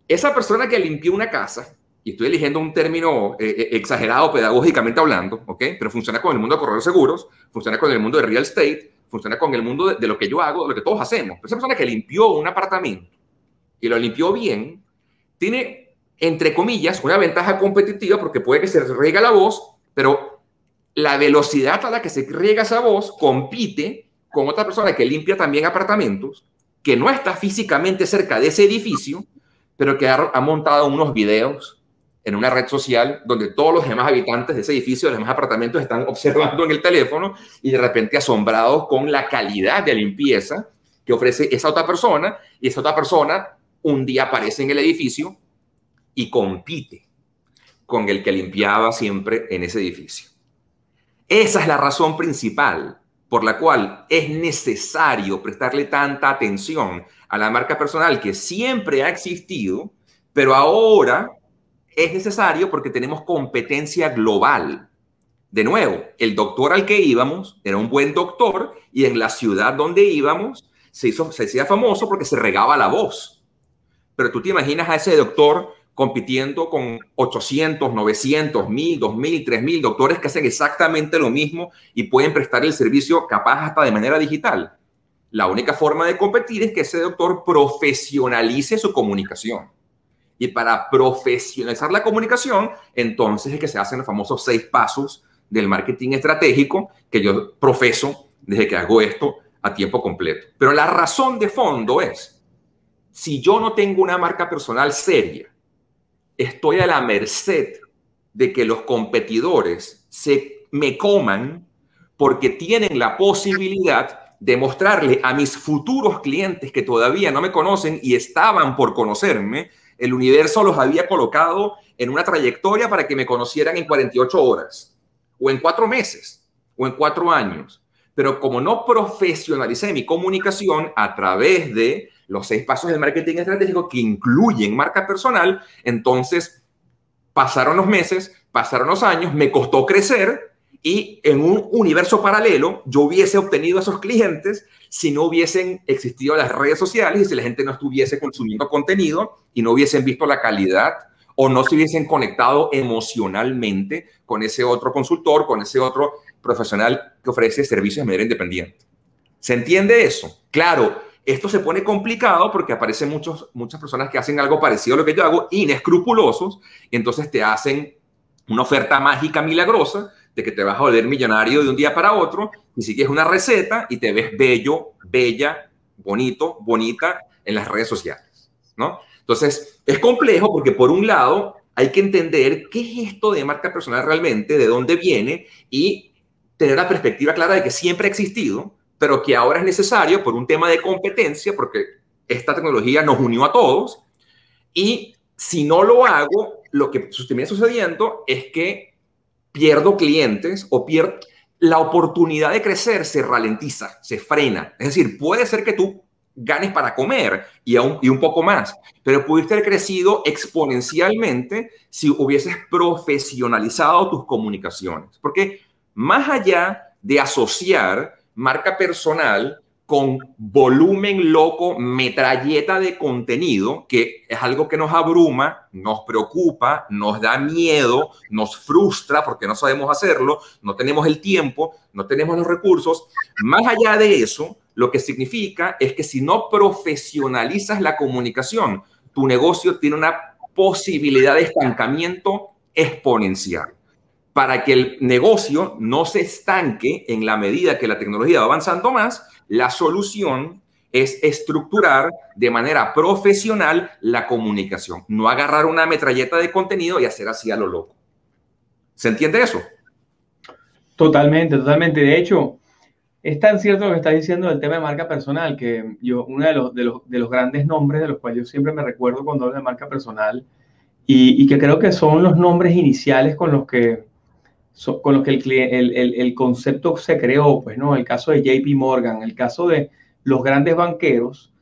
S3: esa persona que limpió una casa y estoy eligiendo un término eh, eh, exagerado pedagógicamente hablando, ¿ok? Pero funciona con el mundo de corredores seguros, funciona con el mundo de real estate, funciona con el mundo de, lo que yo hago, de lo que todos hacemos. esa persona que limpió un apartamento y lo limpió bien, tiene, entre comillas, una ventaja competitiva porque puede que se riega la voz, pero la velocidad a la que se riega esa voz compite con otra persona que limpia también apartamentos, que no está físicamente cerca de ese edificio, pero que ha, montado unos videos, en una red social donde todos los demás habitantes de ese edificio, los demás apartamentos están observando en el teléfono y de repente asombrados con la calidad de limpieza que ofrece esa otra persona y esa otra persona un día aparece en el edificio y compite con el que limpiaba siempre en ese edificio. Esa es la razón principal por la cual es necesario prestarle tanta atención a la marca personal que siempre ha existido, pero ahora es necesario porque tenemos competencia global. De nuevo, el doctor al que íbamos era un buen doctor y en la ciudad donde íbamos se, hizo, se hacía famoso porque se regaba la voz. Pero tú te imaginas a ese doctor compitiendo con 800, 900, 1000, 2000, 3000 doctores que hacen exactamente lo mismo y pueden prestar el servicio capaz hasta de manera digital. La única forma de competir es que ese doctor profesionalice su comunicación. Y para profesionalizar la comunicación, entonces es que se hacen los famosos seis pasos del marketing estratégico que yo profeso desde que hago esto a tiempo completo. Pero la razón de fondo es, si yo no tengo una marca personal seria, estoy a la merced de que los competidores se me coman porque tienen la posibilidad de mostrarle a mis futuros clientes que todavía no me conocen y estaban por conocerme, el universo los había colocado en una trayectoria para que me conocieran en 48 horas, o en cuatro meses, o en cuatro años. Pero como no profesionalicé mi comunicación a través de los seis pasos del marketing estratégico que incluyen marca personal, entonces pasaron los meses, pasaron los años, me costó crecer y en un universo paralelo yo hubiese obtenido esos clientes si no hubiesen existido las redes sociales y si la gente no estuviese consumiendo contenido y no hubiesen visto la calidad o no se hubiesen conectado emocionalmente con ese otro consultor, con ese otro profesional que ofrece servicios de manera independiente. ¿Se entiende eso? Claro, esto se pone complicado porque aparecen muchos, muchas personas que hacen algo parecido a lo que yo hago, inescrupulosos, y entonces te hacen una oferta mágica milagrosa de que te vas a volver millonario de un día para otro y sigues una receta y te ves bello, bella, bonito, bonita en las redes sociales, ¿no? Entonces, es complejo porque por un lado hay que entender qué es esto de marca personal realmente, de dónde viene y tener la perspectiva clara de que siempre ha existido, pero que ahora es necesario por un tema de competencia, porque esta tecnología nos unió a todos y si no lo hago, lo que termina sucediendo es que pierdo clientes o pierdo la oportunidad de crecer se ralentiza, se frena. Es decir, puede ser que tú ganes para comer y, aún, y un poco más, pero pudiste haber crecido exponencialmente si hubieses profesionalizado tus comunicaciones. Porque más allá de asociar marca personal con volumen loco, metralleta de contenido, que es algo que nos abruma, nos preocupa, nos da miedo, nos frustra porque no sabemos hacerlo, no tenemos el tiempo, no tenemos los recursos. Más allá de eso, lo que significa es que si no profesionalizas la comunicación, tu negocio tiene una posibilidad de estancamiento exponencial. Para que el negocio no se estanque en la medida que la tecnología va avanzando más, la solución es estructurar de manera profesional la comunicación, no agarrar una metralleta de contenido y hacer así a lo loco. ¿Se entiende eso?
S2: Totalmente, totalmente. De hecho, es tan cierto lo que estás diciendo del tema de marca personal, que yo, uno de los, de los, de los grandes nombres de los cuales yo siempre me recuerdo cuando hablo de marca personal, y que creo que son los nombres iniciales con los que con los que el, el, el, concepto se creó, pues, ¿no? El caso de JP Morgan, el caso de los grandes banqueros,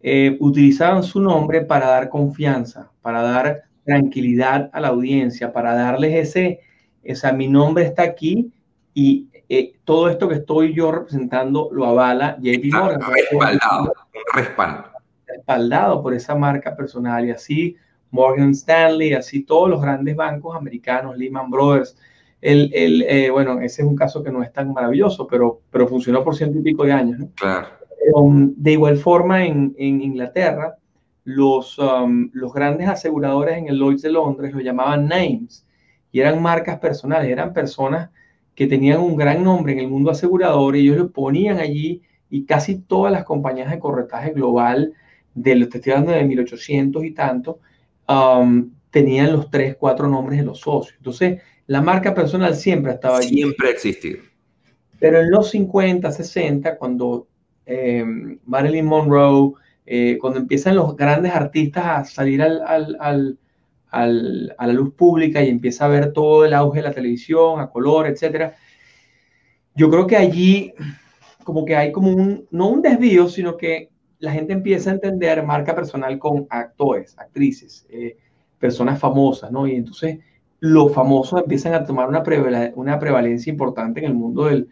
S2: eh, utilizaban su nombre para dar confianza, para dar tranquilidad a la audiencia, para darles ese, esa, mi nombre está aquí y eh, todo esto que estoy yo representando lo avala JP Morgan.
S3: Respaldado, respaldo.
S2: Respaldado por esa marca personal y así Morgan Stanley, así todos los grandes bancos americanos, Lehman Brothers, el, el eh, bueno, ese es un caso que no es tan maravilloso, pero, pero funcionó por ciento y pico de años. ¿no?
S3: Claro.
S2: Um, de igual forma, en, en Inglaterra, los, um, los grandes aseguradores en el Lloyds de Londres lo llamaban names y eran marcas personales, eran personas que tenían un gran nombre en el mundo asegurador y ellos lo ponían allí y casi todas las compañías de corretaje global de los te estoy hablando de 1800 y tanto, um, tenían los tres, cuatro nombres de los socios. Entonces, la marca personal siempre estaba
S3: allí. Siempre ha existido.
S2: Pero en los 50, 60, cuando eh, Marilyn Monroe, eh, cuando empiezan los grandes artistas a salir al, al, al, a la luz pública y empieza a ver todo el auge de la televisión, a color, etc. Yo creo que allí como que hay como un, no un desvío, sino que la gente empieza a entender marca personal con actores, actrices, eh, personas famosas, ¿no? Y entonces los famosos empiezan a tomar una, una prevalencia importante en el mundo de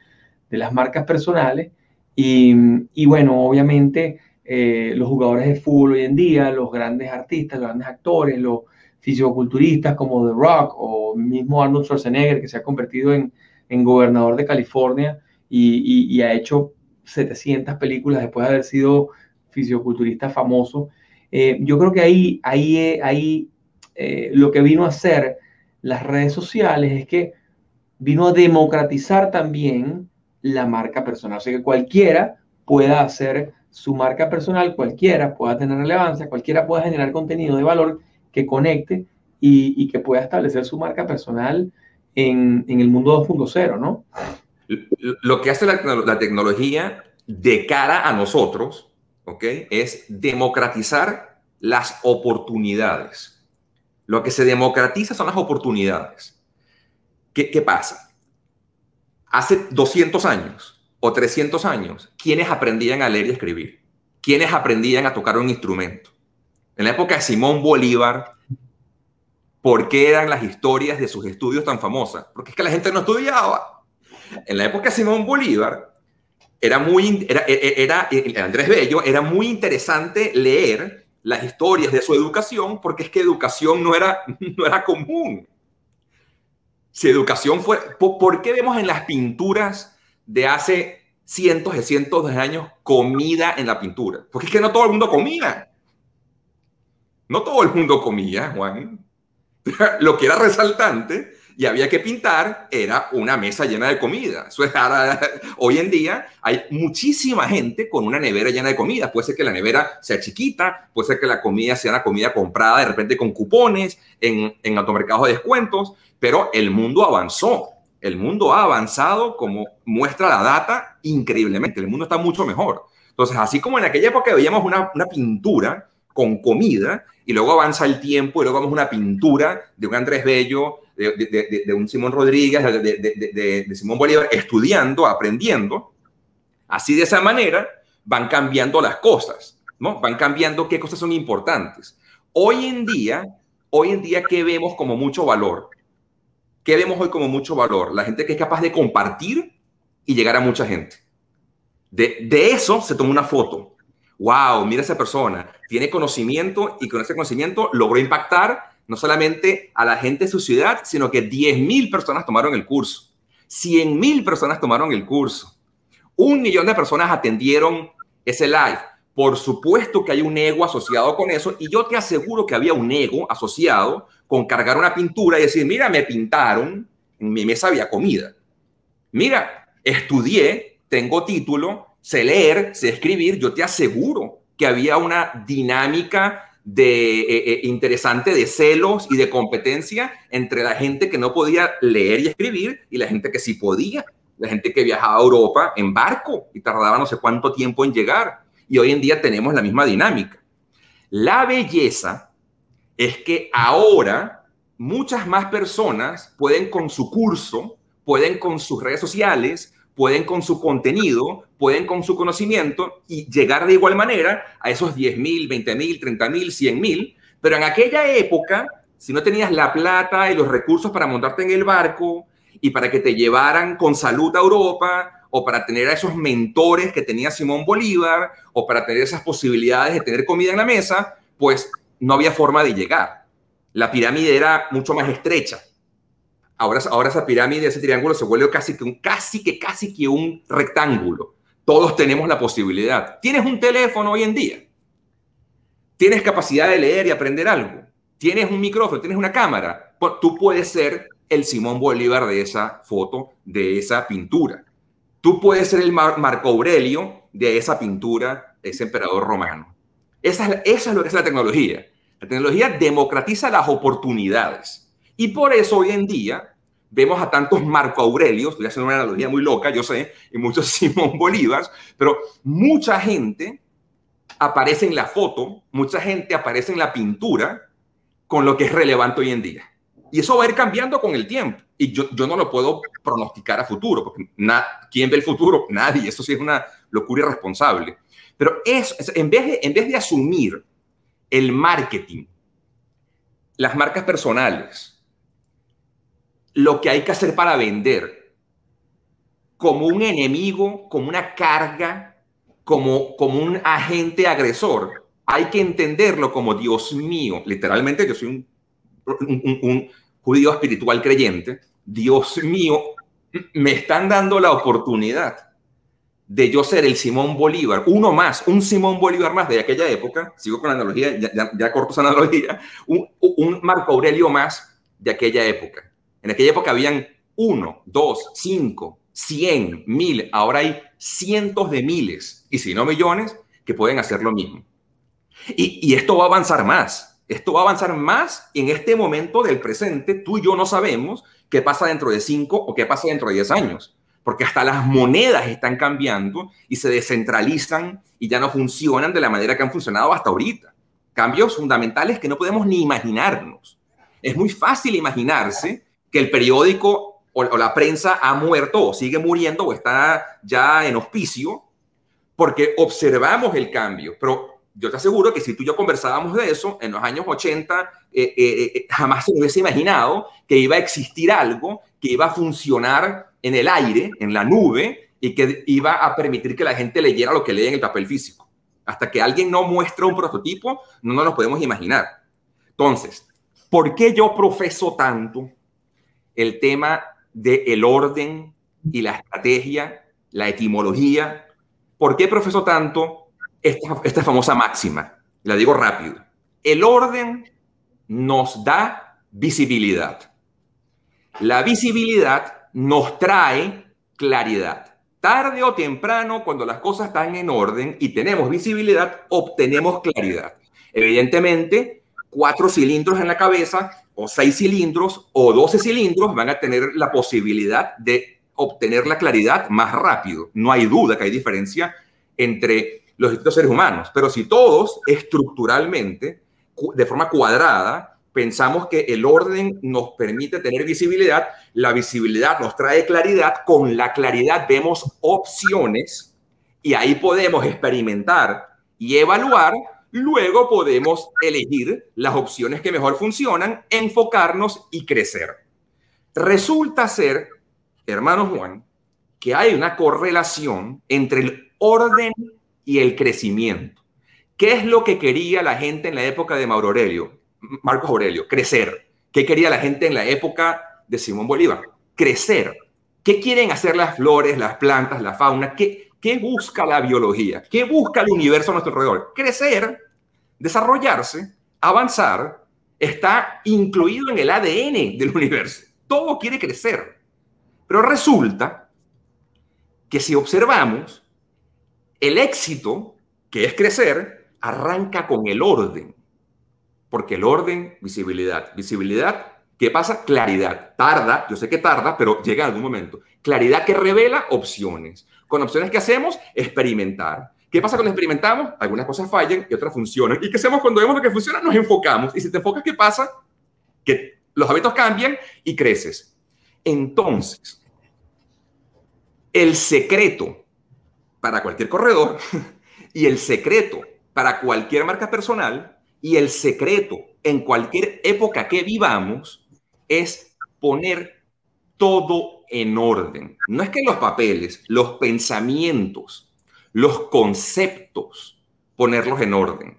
S2: las marcas personales. Y, bueno, obviamente eh, los jugadores de fútbol hoy en día, los grandes artistas, los grandes actores, los fisicoculturistas como The Rock o mismo Arnold Schwarzenegger, que se ha convertido en, gobernador de California y, ha hecho 700 películas después de haber sido fisicoculturista famoso. Eh, yo creo que ahí, ahí, ahí eh, lo que vino a hacer las redes sociales es que vino a democratizar también la marca personal. O sea que cualquiera pueda hacer su marca personal, cualquiera pueda tener relevancia, cualquiera pueda generar contenido de valor que conecte y, que pueda establecer su marca personal en, el mundo 2.0, ¿no?
S3: Lo que hace la, tecnología de cara a nosotros, ¿ok? Es democratizar las oportunidades. Lo que se democratiza son las oportunidades. ¿Qué, pasa? Hace 200 años o 300 años, ¿quiénes aprendían a leer y escribir? ¿Quiénes aprendían a tocar un instrumento? En la época de Simón Bolívar, ¿por qué eran las historias de sus estudios tan famosas? Porque es que la gente no estudiaba. En la época de Simón Bolívar, era muy, era, era, Andrés Bello, era muy interesante leer las historias de su educación, porque es que educación no era, no era común. Si educación fue, ¿por qué vemos en las pinturas de hace cientos de cientos de años comida en la pintura? Porque es que no todo el mundo comía. No todo el mundo comía, Juan. Lo que era resaltante y había que pintar era una mesa llena de comida. Eso es hoy en día hay muchísima gente con una nevera llena de comida. Puede ser que la nevera sea chiquita, puede ser que la comida sea una comida comprada de repente con cupones en, en automercados de descuentos, pero el mundo avanzó. El mundo ha avanzado como muestra la data increíblemente. El mundo está mucho mejor. Entonces, así como en aquella época veíamos una, una pintura con comida y luego avanza el tiempo y luego vemos una pintura de un Andrés Bello, de, un Simón Rodríguez, de, Simón Bolívar, estudiando, aprendiendo. Así de esa manera van cambiando las cosas, ¿no? Van cambiando qué cosas son importantes. Hoy en día, hoy en día, ¿qué vemos como mucho valor? ¿Qué vemos hoy como mucho valor? La gente que es capaz de compartir y llegar a mucha gente. De, de eso se toma una foto wow, mira esa persona, tiene conocimiento y con ese conocimiento logró impactar no solamente a la gente de su ciudad, sino que 10.000 personas tomaron el curso, 100.000 personas tomaron el curso, un millón de personas atendieron ese live. Por supuesto que hay un ego asociado con eso y yo te aseguro que había un ego asociado con cargar una pintura y decir, mira, me pintaron, en mi mesa había comida. Mira, estudié, tengo título, sé leer, sé escribir, yo te aseguro que había una dinámica de, eh, eh, interesante de celos y de competencia entre la gente que no podía leer y escribir y la gente que sí podía. La gente que viajaba a Europa en barco y tardaba no sé cuánto tiempo en llegar. Y hoy en día tenemos la misma dinámica. La belleza es que ahora muchas más personas pueden con su curso, pueden con sus redes sociales, pueden con su contenido, pueden con su conocimiento y llegar de igual manera a esos 10 mil, 20 mil, 30 mil, 100 mil. Pero en aquella época, si no tenías la plata y los recursos para montarte en el barco y para que te llevaran con salud a Europa, o para tener a esos mentores que tenía Simón Bolívar, o para tener esas posibilidades de tener comida en la mesa, pues no había forma de llegar. La pirámide era mucho más estrecha. Ahora, ahora esa pirámide, ese triángulo se vuelve casi que, un, casi que casi que un rectángulo. Todos tenemos la posibilidad. Tienes un teléfono hoy en día. Tienes capacidad de leer y aprender algo. Tienes un micrófono, tienes una cámara. Tú puedes ser el Simón Bolívar de esa foto, de esa pintura. Tú puedes ser el Marco Aurelio de esa pintura, ese emperador romano. Esa es, esa es lo que es la tecnología. La tecnología democratiza las oportunidades y por eso hoy en día vemos a tantos Marco Aurelios, estoy haciendo una analogía muy loca, yo sé, y muchos Simón Bolívar, pero mucha gente aparece en la foto, mucha gente aparece en la pintura con lo que es relevante hoy en día. Y eso va a ir cambiando con el tiempo. Y yo, yo no lo puedo pronosticar a futuro, porque ¿quién ve el futuro? Nadie. Eso sí es una locura irresponsable. Pero eso, en, vez de, en vez de asumir el marketing, las marcas personales, lo que hay que hacer para vender como un enemigo, como una carga, como, como un agente agresor. Hay que entenderlo como Dios mío. Literalmente, yo soy un, un judío espiritual creyente. Dios mío, me están dando la oportunidad de yo ser el Simón Bolívar, uno más, un Simón Bolívar más de aquella época, sigo con la analogía, ya, ya, corto esa analogía, un, un, Marco Aurelio más de aquella época. En aquella época habían uno, dos, cinco, cien, mil. Ahora hay cientos de miles, y si no millones, que pueden hacer lo mismo. Y, esto va a avanzar más. Esto va a avanzar más en este momento del presente. Tú y yo no sabemos qué pasa dentro de cinco o qué pasa dentro de diez años, porque hasta las monedas están cambiando y se descentralizan y ya no funcionan de la manera que han funcionado hasta ahorita. Cambios fundamentales que no podemos ni imaginarnos. Es muy fácil imaginarse que el periódico o, la prensa ha muerto o sigue muriendo o está ya en hospicio porque observamos el cambio, pero yo te aseguro que si tú y yo conversábamos de eso en los años 80, eh, eh, eh, jamás se hubiese imaginado que iba a existir algo que iba a funcionar en el aire, en la nube, y que iba a permitir que la gente leyera lo que lee en el papel físico. Hasta que alguien no muestra un prototipo, no nos lo podemos imaginar. Entonces, ¿por qué yo profeso tanto el tema del el orden y la estrategia, la etimología? ¿Por qué profeso tanto esta, famosa máxima. La digo rápido. El orden nos da visibilidad. La visibilidad nos trae claridad. Tarde o temprano, cuando las cosas están en orden y tenemos visibilidad, obtenemos claridad. Evidentemente, cuatro cilindros en la cabeza o seis cilindros o doce cilindros van a tener la posibilidad de obtener la claridad más rápido. No hay duda que hay diferencia entre los distintos seres humanos. Pero si todos estructuralmente, de forma cuadrada, pensamos que el orden nos permite tener visibilidad, la visibilidad nos trae claridad, con la claridad vemos opciones y ahí podemos experimentar y evaluar, luego podemos elegir las opciones que mejor funcionan, enfocarnos y crecer. Resulta ser, hermano Juan, que hay una correlación entre el orden y el crecimiento. ¿Qué es lo que quería la gente en la época de Mauro Aurelio, Marcos Aurelio? Crecer. ¿Qué quería la gente en la época de Simón Bolívar? Crecer. ¿Qué quieren hacer las flores, las plantas, la fauna? ¿Qué, qué busca la biología? ¿Qué busca el universo a nuestro alrededor? Crecer, desarrollarse, avanzar, está incluido en el ADN del universo. Todo quiere crecer. Pero resulta que si observamos, el éxito, que es crecer, arranca con el orden. Porque el orden, visibilidad. Visibilidad, ¿qué pasa? Claridad. Tarda, yo sé que tarda, pero llega en algún momento. Claridad que revela opciones. Con opciones que hacemos, experimentar. ¿Qué pasa cuando experimentamos? Algunas cosas fallan y otras funcionan. ¿Y qué hacemos cuando vemos lo que funciona? Nos enfocamos. Y si te enfocas, ¿qué pasa? Que los hábitos cambian y creces. Entonces, el secreto para cualquier corredor y el secreto para cualquier marca personal y el secreto en cualquier época que vivamos es poner todo en orden. No es que los papeles, los pensamientos, los conceptos, ponerlos en orden.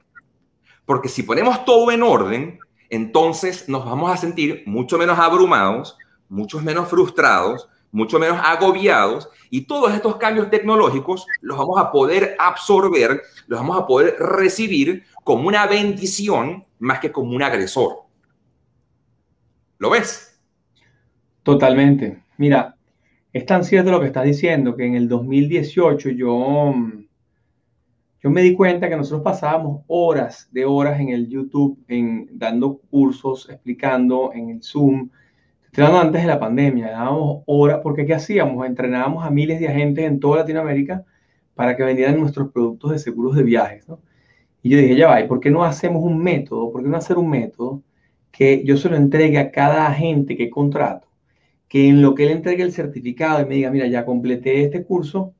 S3: Porque si ponemos todo en orden, entonces nos vamos a sentir mucho menos abrumados, mucho menos frustrados, mucho menos agobiados y todos estos cambios tecnológicos los vamos a poder absorber, los vamos a poder recibir como una bendición más que como un agresor. ¿Lo ves?
S2: Totalmente. Mira, es tan cierto lo que estás diciendo que en el 2018 yo, yo me di cuenta que nosotros pasábamos horas de horas en el YouTube, en, dando cursos, explicando en el Zoom, antes de la pandemia, dábamos horas, porque ¿qué hacíamos? Entrenábamos a miles de agentes en toda Latinoamérica para que vendieran nuestros productos de seguros de viajes, ¿no? Y yo dije, ya va, ¿y por qué no hacemos un método? ¿Por qué no hacer un método que yo se lo entregue a cada agente que contrato? Que en lo que él entregue el certificado y me diga, mira, ya completé este curso,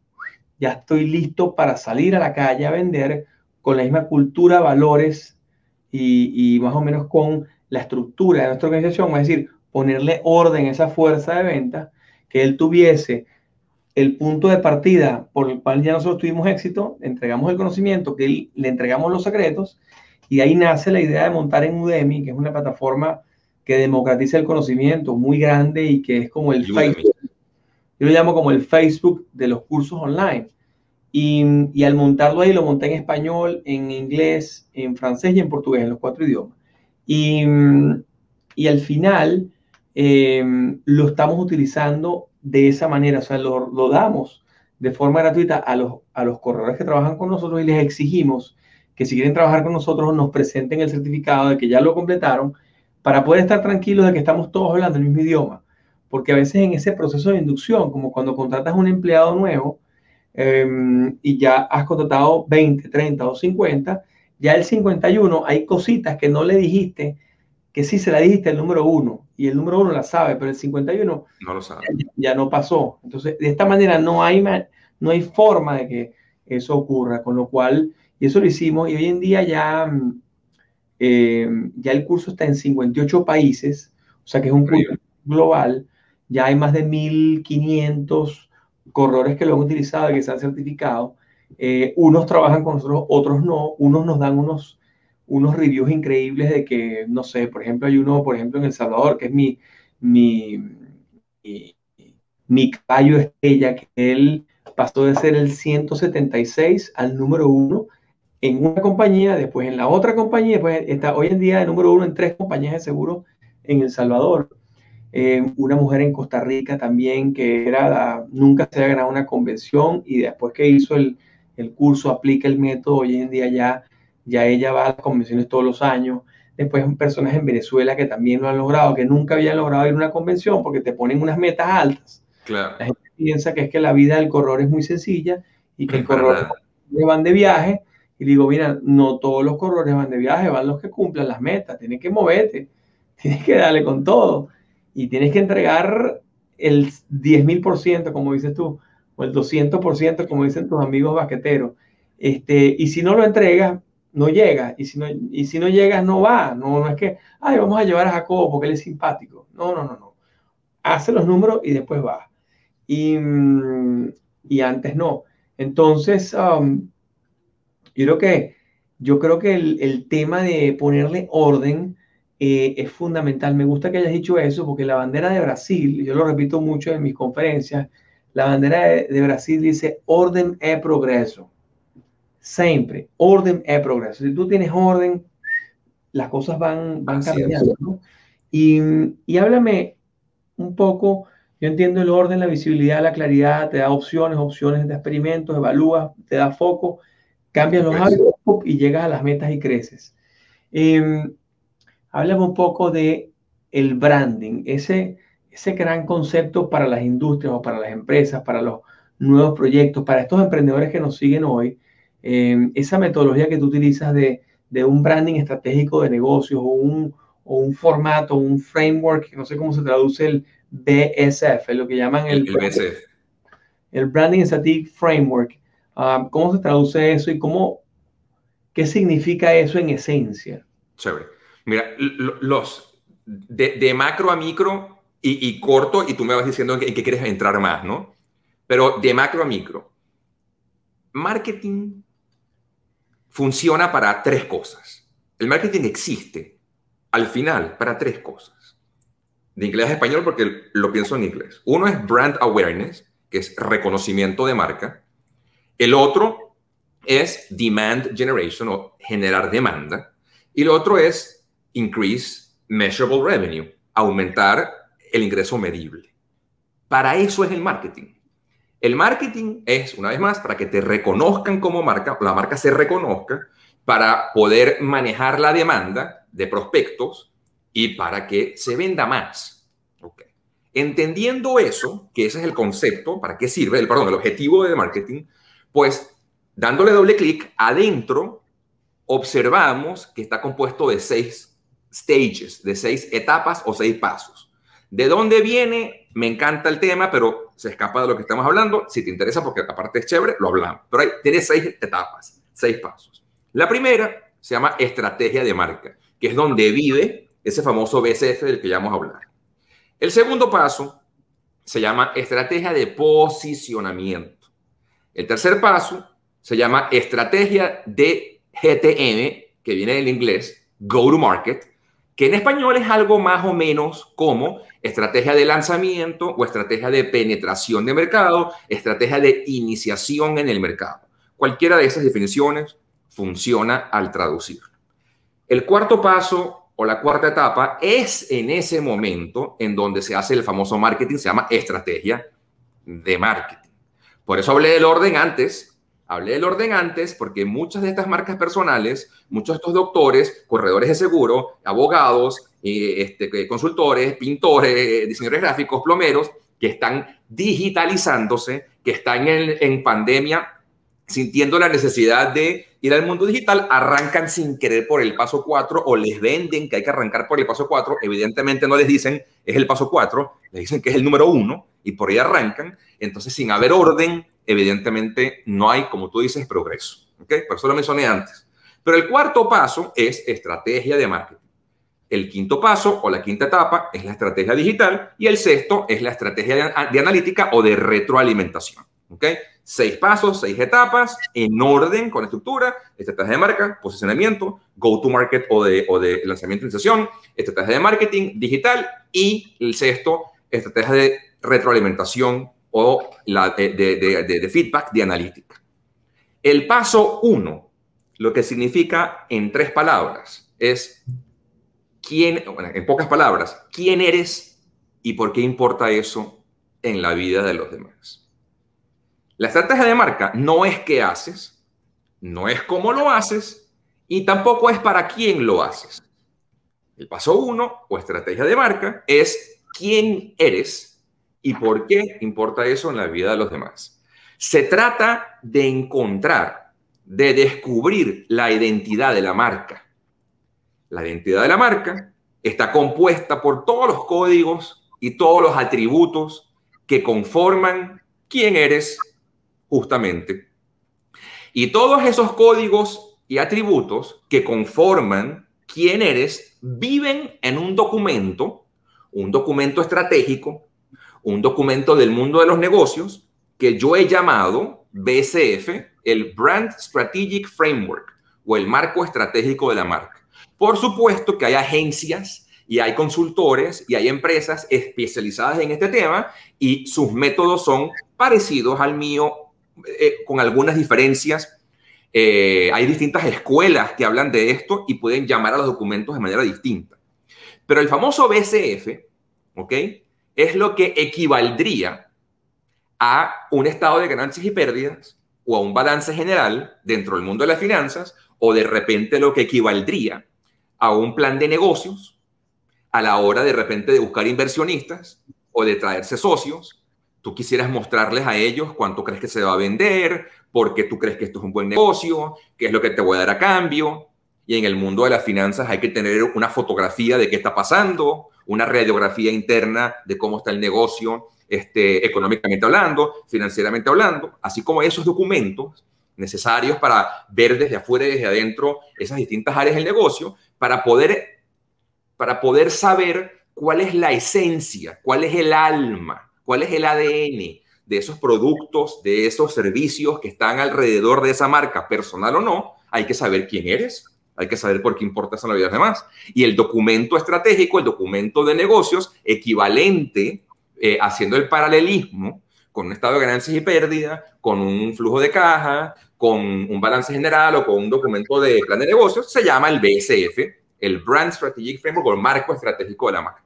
S2: ya estoy listo para salir a la calle a vender con la misma cultura, valores y, y más o menos con la estructura de nuestra organización. Es decir, ponerle orden a esa fuerza de venta, que él tuviese el punto de partida por el cual ya nosotros tuvimos éxito, entregamos el conocimiento, que le entregamos los secretos, y ahí nace la idea de montar en Udemy, que es una plataforma que democratiza el conocimiento muy grande y que es como el Facebook. Yo lo llamo como el Facebook de los cursos online. Y, y, al montarlo ahí, lo monté en español, en inglés, en francés y en portugués, en los cuatro idiomas. Y, y al final, Em, lo estamos utilizando de esa manera, o sea, lo, lo, damos de forma gratuita a los, a los corredores que trabajan con nosotros y les exigimos que si quieren trabajar con nosotros nos presenten el certificado de que ya lo completaron para poder estar tranquilos de que estamos todos hablando el mismo idioma. Porque a veces en ese proceso de inducción, como cuando contratas un empleado nuevo em, y ya has contratado 20, 30 o 50, ya el 51 hay cositas que no le dijiste, que sí se la dijiste el número uno y el número uno la sabe, pero el 51
S3: no lo sabe.
S2: Ya, no pasó. Entonces, de esta manera no hay, no hay forma de que eso ocurra, con lo cual, y eso lo hicimos, y hoy en día ya, mm, eh, ya el curso está en 58 países, o sea que es un curso global, ya hay más de 1.500 corredores que lo han utilizado y que se han certificado. Eh, unos trabajan con nosotros, otros no, unos nos dan unos, unos reviews increíbles de que, no sé, por ejemplo, hay uno, por ejemplo, en El Salvador, que es mi, mi, mi, mi caballo estrella, que él pasó de ser el 176 al número uno en una compañía, después en la otra compañía, después está hoy en día el número uno en tres compañías de seguro en El Salvador. Eh, una mujer en Costa Rica también que era nunca se había ganado una convención y después que hizo el, el, curso, aplica el método, hoy en día ya, ya ella va a las convenciones todos los años. Después personas en Venezuela que también lo han logrado, que nunca habían logrado ir a una convención porque te ponen unas metas altas.
S3: Claro
S2: piensa que es que la vida del corredor es muy sencilla y que el corredor van de viaje. Y digo, mira, no todos los corredores van de viaje, van los que cumplan las metas. Tienes que moverte, tienes que darle con todo y tienes que entregar el 10.000%, como dices tú, o el 200%, como dicen tus amigos basqueteros. Este, y si no lo entregas, no llega. Y si no, y si no llegas, no va. No, no es que, ay, vamos a llevar a Jacobo porque él es simpático. No, no, no, no. Hace los números y después va y, mm, y antes no. Entonces, yo creo que, yo creo que el, el tema de ponerle orden eh, es fundamental. Me gusta que hayas dicho eso porque la bandera de Brasil, yo lo repito mucho en mis conferencias, la bandera de, Brasil dice orden e progreso. Siempre, orden e progreso. Si tú tienes orden, las cosas van, van cambiando. ¿no? Y, y háblame un poco yo entiendo el orden, la visibilidad, la claridad, te da opciones, opciones de experimentos, evalúas, te da foco, cambias los hábitos y llegas a las metas y creces. Eh, háblame un poco de el branding, ese, ese gran concepto para las industrias o para las empresas, para los nuevos proyectos, para estos emprendedores que nos siguen hoy, em, esa metodología que tú utilizas de, de, un branding estratégico de negocios o un, o un formato, un framework, no sé cómo se traduce el BSF, es lo que llaman el, el, Branding Strategic Framework. Um, ¿Cómo se traduce eso y cómo, qué significa eso en esencia?
S3: Chévere. Mira, los de, macro a micro y, corto, y tú me vas diciendo en qué, quieres entrar más, ¿no? Pero de macro a micro. Marketing funciona para tres cosas. El marketing existe al final para tres cosas de inglés a español porque lo pienso en inglés. Uno es brand awareness, que es reconocimiento de marca. El otro es demand generation o generar demanda. Y el otro es increase measurable revenue, aumentar el ingreso medible. Para eso es el marketing. El marketing es, una vez más, para que te reconozcan como marca, la marca se reconozca, para poder manejar la demanda de prospectos y para que se venda más. Okay. Entendiendo eso, que ese es el concepto, para qué sirve, el, perdón, el objetivo de marketing, pues dándole doble clic adentro, observamos que está compuesto de seis stages, de seis etapas o seis pasos. ¿De dónde viene? Me encanta el tema, pero se escapa de lo que estamos hablando. Si te interesa, porque aparte es chévere, lo hablamos. Pero ahí tiene seis etapas, seis pasos. La primera se llama estrategia de marca, que es donde vive ese famoso BCF del que ya vamos a hablar. El segundo paso se llama estrategia de posicionamiento. El tercer paso se llama estrategia de GTM, que viene del inglés, Go to Market, que en español es algo más o menos como estrategia de lanzamiento o estrategia de penetración de mercado, estrategia de iniciación en el mercado. Cualquiera de esas definiciones funciona al traducir. El cuarto paso o la cuarta etapa es en ese momento en donde se hace el famoso marketing, se llama estrategia de marketing. Por eso hablé del orden antes, Hablé del orden antes porque muchas de estas marcas personales, muchos de estos doctores, corredores de seguro, abogados, este, consultores, pintores, diseñadores gráficos, plomeros, que están digitalizándose, que están en pandemia sintiendo la necesidad de ir al mundo digital, arrancan sin querer por el paso 4 o les venden que hay que arrancar por el paso 4. Evidentemente no les dicen es el paso 4, les dicen que es el número 1 y por ahí arrancan. Entonces, sin haber orden, evidentemente no hay, como tú dices, progreso. ¿Ok? Por eso lo mencioné antes. Pero el cuarto paso es estrategia de marketing. El quinto paso o la quinta etapa es la estrategia digital y el sexto es la estrategia de, analítica o de retroalimentación. ¿Ok? Seis pasos, seis etapas, en orden, con estructura, estrategia de marca, posicionamiento, go-to-market o de, o de lanzamiento y sesión, estrategia de marketing digital y el sexto, estrategia de retroalimentación o la, de, de, feedback de analítica. El paso uno, lo que significa en tres palabras, es quién, en pocas palabras, quién eres y por qué importa eso en la vida de los demás. La estrategia de marca no es qué haces, no es cómo lo haces y tampoco es para quién lo haces. El paso uno o estrategia de marca es quién eres y por qué importa eso en la vida de los demás. Se trata de encontrar, de descubrir la identidad de la marca. La identidad de la marca está compuesta por todos los códigos y todos los atributos que conforman quién eres justamente. Y todos esos códigos y atributos que conforman quién eres viven en un documento, un documento estratégico, un documento del mundo de los negocios que yo he llamado BCF, el Brand Strategic Framework o el marco estratégico de la marca. Por supuesto que hay agencias y hay consultores y hay empresas especializadas en este tema y sus métodos son parecidos al mío eh, con algunas diferencias. Eh, hay distintas escuelas que hablan de esto y pueden llamar a los documentos de manera distinta. Pero el famoso BCF, ¿ok? Es lo que equivaldría a un estado de ganancias y pérdidas o a un balance general dentro del mundo de las finanzas o de repente lo que equivaldría a un plan de negocios a la hora de repente de buscar inversionistas o de traerse socios tú quisieras mostrarles a ellos cuánto crees que se va a vender, por qué tú crees que esto es un buen negocio, qué es lo que te voy a dar a cambio. Y en el mundo de las finanzas hay que tener una fotografía de qué está pasando, una radiografía interna de cómo está el negocio, este, económicamente hablando, financieramente hablando, así como esos documentos necesarios para ver desde afuera y desde adentro esas distintas áreas del negocio, para poder, para poder saber cuál es la esencia, cuál es el alma cuál es el ADN de esos productos, de esos servicios que están alrededor de esa marca, personal o no, hay que saber quién eres, hay que saber por qué importas en la vida de los demás. Y el documento estratégico, el documento de negocios, equivalente, eh, haciendo el paralelismo con un estado de ganancias y pérdidas, con un flujo de caja, con un balance general o con un documento de plan de negocios, se llama el BSF, el Brand Strategic Framework o el marco estratégico de la marca.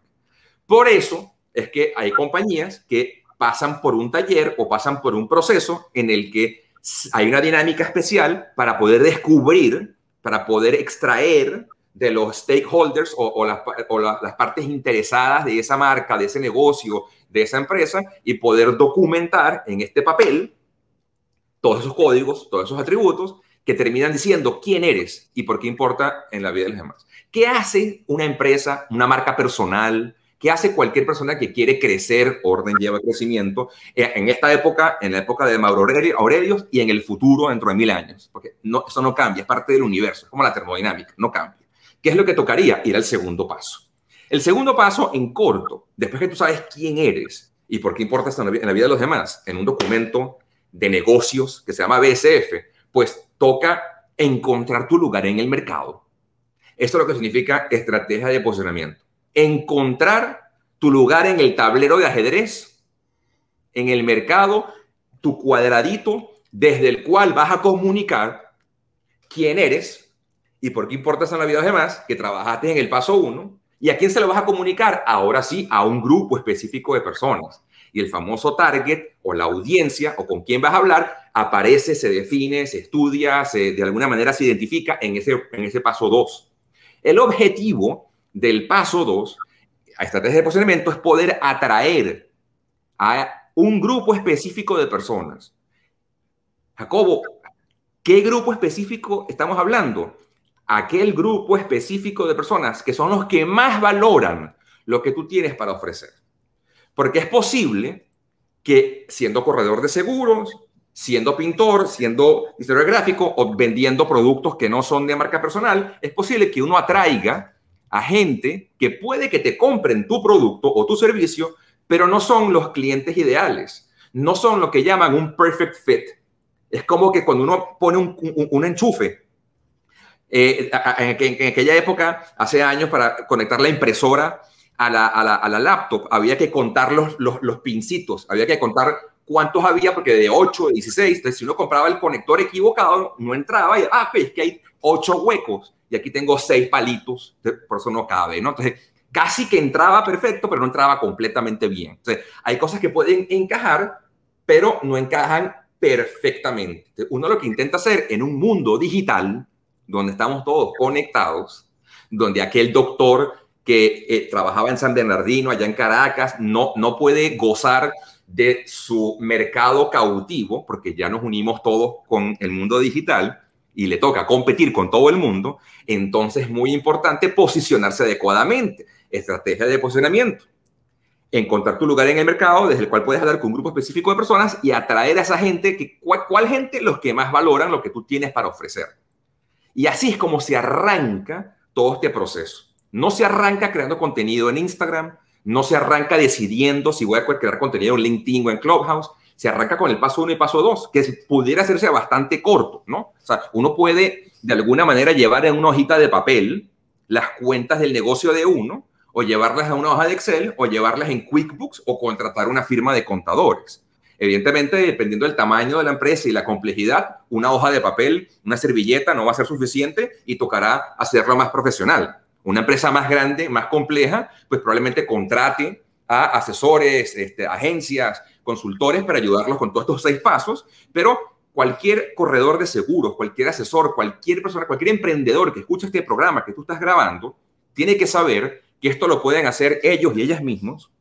S3: Por eso, es que hay compañías que pasan por un taller o pasan por un proceso en el que hay una dinámica especial para poder descubrir, para poder extraer de los stakeholders o, las, las, partes interesadas de esa marca, de ese negocio, de esa empresa y poder documentar en este papel todos esos códigos, todos esos atributos que terminan diciendo quién eres y por qué importa en la vida de los demás. ¿Qué hace una empresa, una marca personal, ¿Qué hace cualquier persona que quiere crecer? Orden lleva crecimiento. Eh, en esta época, en la época de Mauro Aurelius y en el futuro, dentro de mil años. Porque no, eso no cambia, es parte del universo, como la termodinámica, no cambia. ¿Qué es lo que tocaría? Ir al segundo paso. El segundo paso, en corto, después que tú sabes quién eres y por qué importas en la vida de los demás, en un documento de negocios que se llama BSF, pues toca encontrar tu lugar en el mercado. Esto es lo que significa estrategia de posicionamiento encontrar tu lugar en el tablero de ajedrez, en el mercado, tu cuadradito desde el cual vas a comunicar quién eres y por qué importas en la vida de los demás, que trabajaste en el paso uno, y a quién se lo vas a comunicar, ahora sí, a un grupo específico de personas. y el famoso target o la audiencia o con quién vas a hablar aparece, se define, se estudia, se, de alguna manera se identifica en ese, en ese paso 2. El objetivo del paso 2, a estrategia de posicionamiento, es poder atraer a un grupo específico de personas. Jacobo, ¿qué grupo específico estamos hablando? Aquel grupo específico de personas que son los que más valoran lo que tú tienes para ofrecer. Porque es posible que siendo corredor de seguros, siendo pintor, siendo diseñador gráfico o vendiendo productos que no son de marca personal, es posible que uno atraiga a gente que puede que te compren tu producto o tu servicio, pero no son los clientes ideales, no son lo que llaman un perfect fit. Es como que cuando uno pone un, enchufe, eh, en, aquella época, hace años, para conectar la impresora a la, laptop, había que contar los, los, pincitos, había que contar cuántos había, porque de 8, de 16, entonces si uno compraba el conector equivocado, no entraba y, ah, es que hay 8 huecos y aquí tengo 6 palitos, por eso no cabe, ¿no? Entonces, casi que entraba perfecto, pero no entraba completamente bien. Entonces, hay cosas que pueden encajar, pero no encajan perfectamente. uno lo que intenta hacer en un mundo digital, donde estamos todos conectados, donde aquel doctor que eh, trabajaba en San Bernardino, allá en Caracas, no, no puede gozar de su mercado cautivo, porque ya nos unimos todos con el mundo digital y le toca competir con todo el mundo, entonces es muy importante posicionarse adecuadamente estrategia de posicionamiento. Encontrar tu lugar en el mercado desde el cual puedes hablar con un grupo específico de personas y atraer a esa gente, que, ¿cuál, gente? Los que más valoran lo que tú tienes para ofrecer. Y así es como se arranca todo este proceso. No se arranca creando contenido en Instagram, no se arranca decidiendo si voy a crear contenido en LinkedIn o en Clubhouse, se arranca con el paso 1 y paso 2, que pudiera hacerse bastante corto, ¿no? O sea, uno puede de alguna manera llevar en una hojita de papel las cuentas del negocio de uno o llevarlas a una hoja de Excel, o llevarlas en QuickBooks, o contratar una firma de contadores. Evidentemente, dependiendo del tamaño de la empresa y la complejidad, una hoja de papel, una servilleta no va a ser suficiente y tocará hacerlo más profesional. Una empresa más grande, más compleja, pues probablemente contrate a asesores, este, agencias, consultores para ayudarlos con todos estos seis pasos, pero cualquier corredor de seguros, cualquier asesor, cualquier persona, cualquier emprendedor que escuche este programa que tú estás grabando, tiene que saber que esto lo pueden hacer ellos y ellas mismos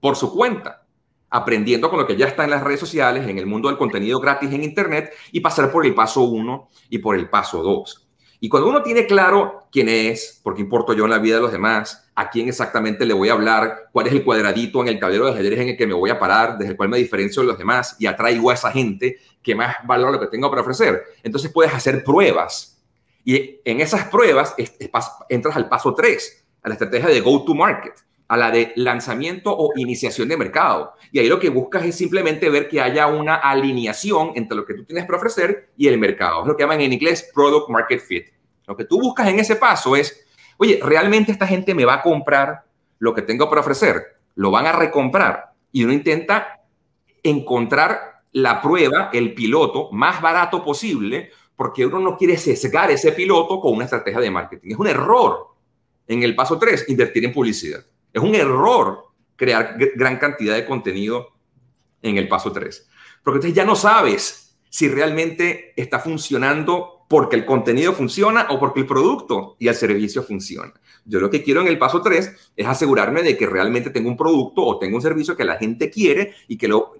S3: por su cuenta, aprendiendo con lo que ya está en las redes sociales, en el mundo del contenido gratis en Internet y pasar por el paso uno y por el paso dos. Y cuando uno tiene claro quién es, por qué importo yo en la vida de los demás, a quién exactamente le voy a hablar, cuál es el cuadradito en el tablero de ajedrez en el que me voy a parar, desde el cual me diferencio de los demás y atraigo a esa gente que más valora lo que tengo para ofrecer, entonces puedes hacer pruebas. Y en esas pruebas entras al paso 3, a la estrategia de go to market, a la de lanzamiento o iniciación de mercado. Y ahí lo que buscas es simplemente ver que haya una alineación entre lo que tú tienes para ofrecer y el mercado. Es lo que llaman en inglés product market fit. Lo que tú buscas en ese paso es, oye, ¿realmente esta gente me va a comprar lo que tengo para ofrecer? ¿Lo van a recomprar? Y uno intenta encontrar la prueba, el piloto, más barato posible, porque uno no quiere sesgar ese piloto con una estrategia de marketing. Es un error en el paso 3, invertir en publicidad. Es un error crear gran cantidad de contenido en el paso 3. Porque entonces ya no sabes si realmente está funcionando porque el contenido funciona o porque el producto y el servicio funciona. Yo lo que quiero en el paso 3 es asegurarme de que realmente tengo un producto o tengo un servicio que la gente quiere y que lo...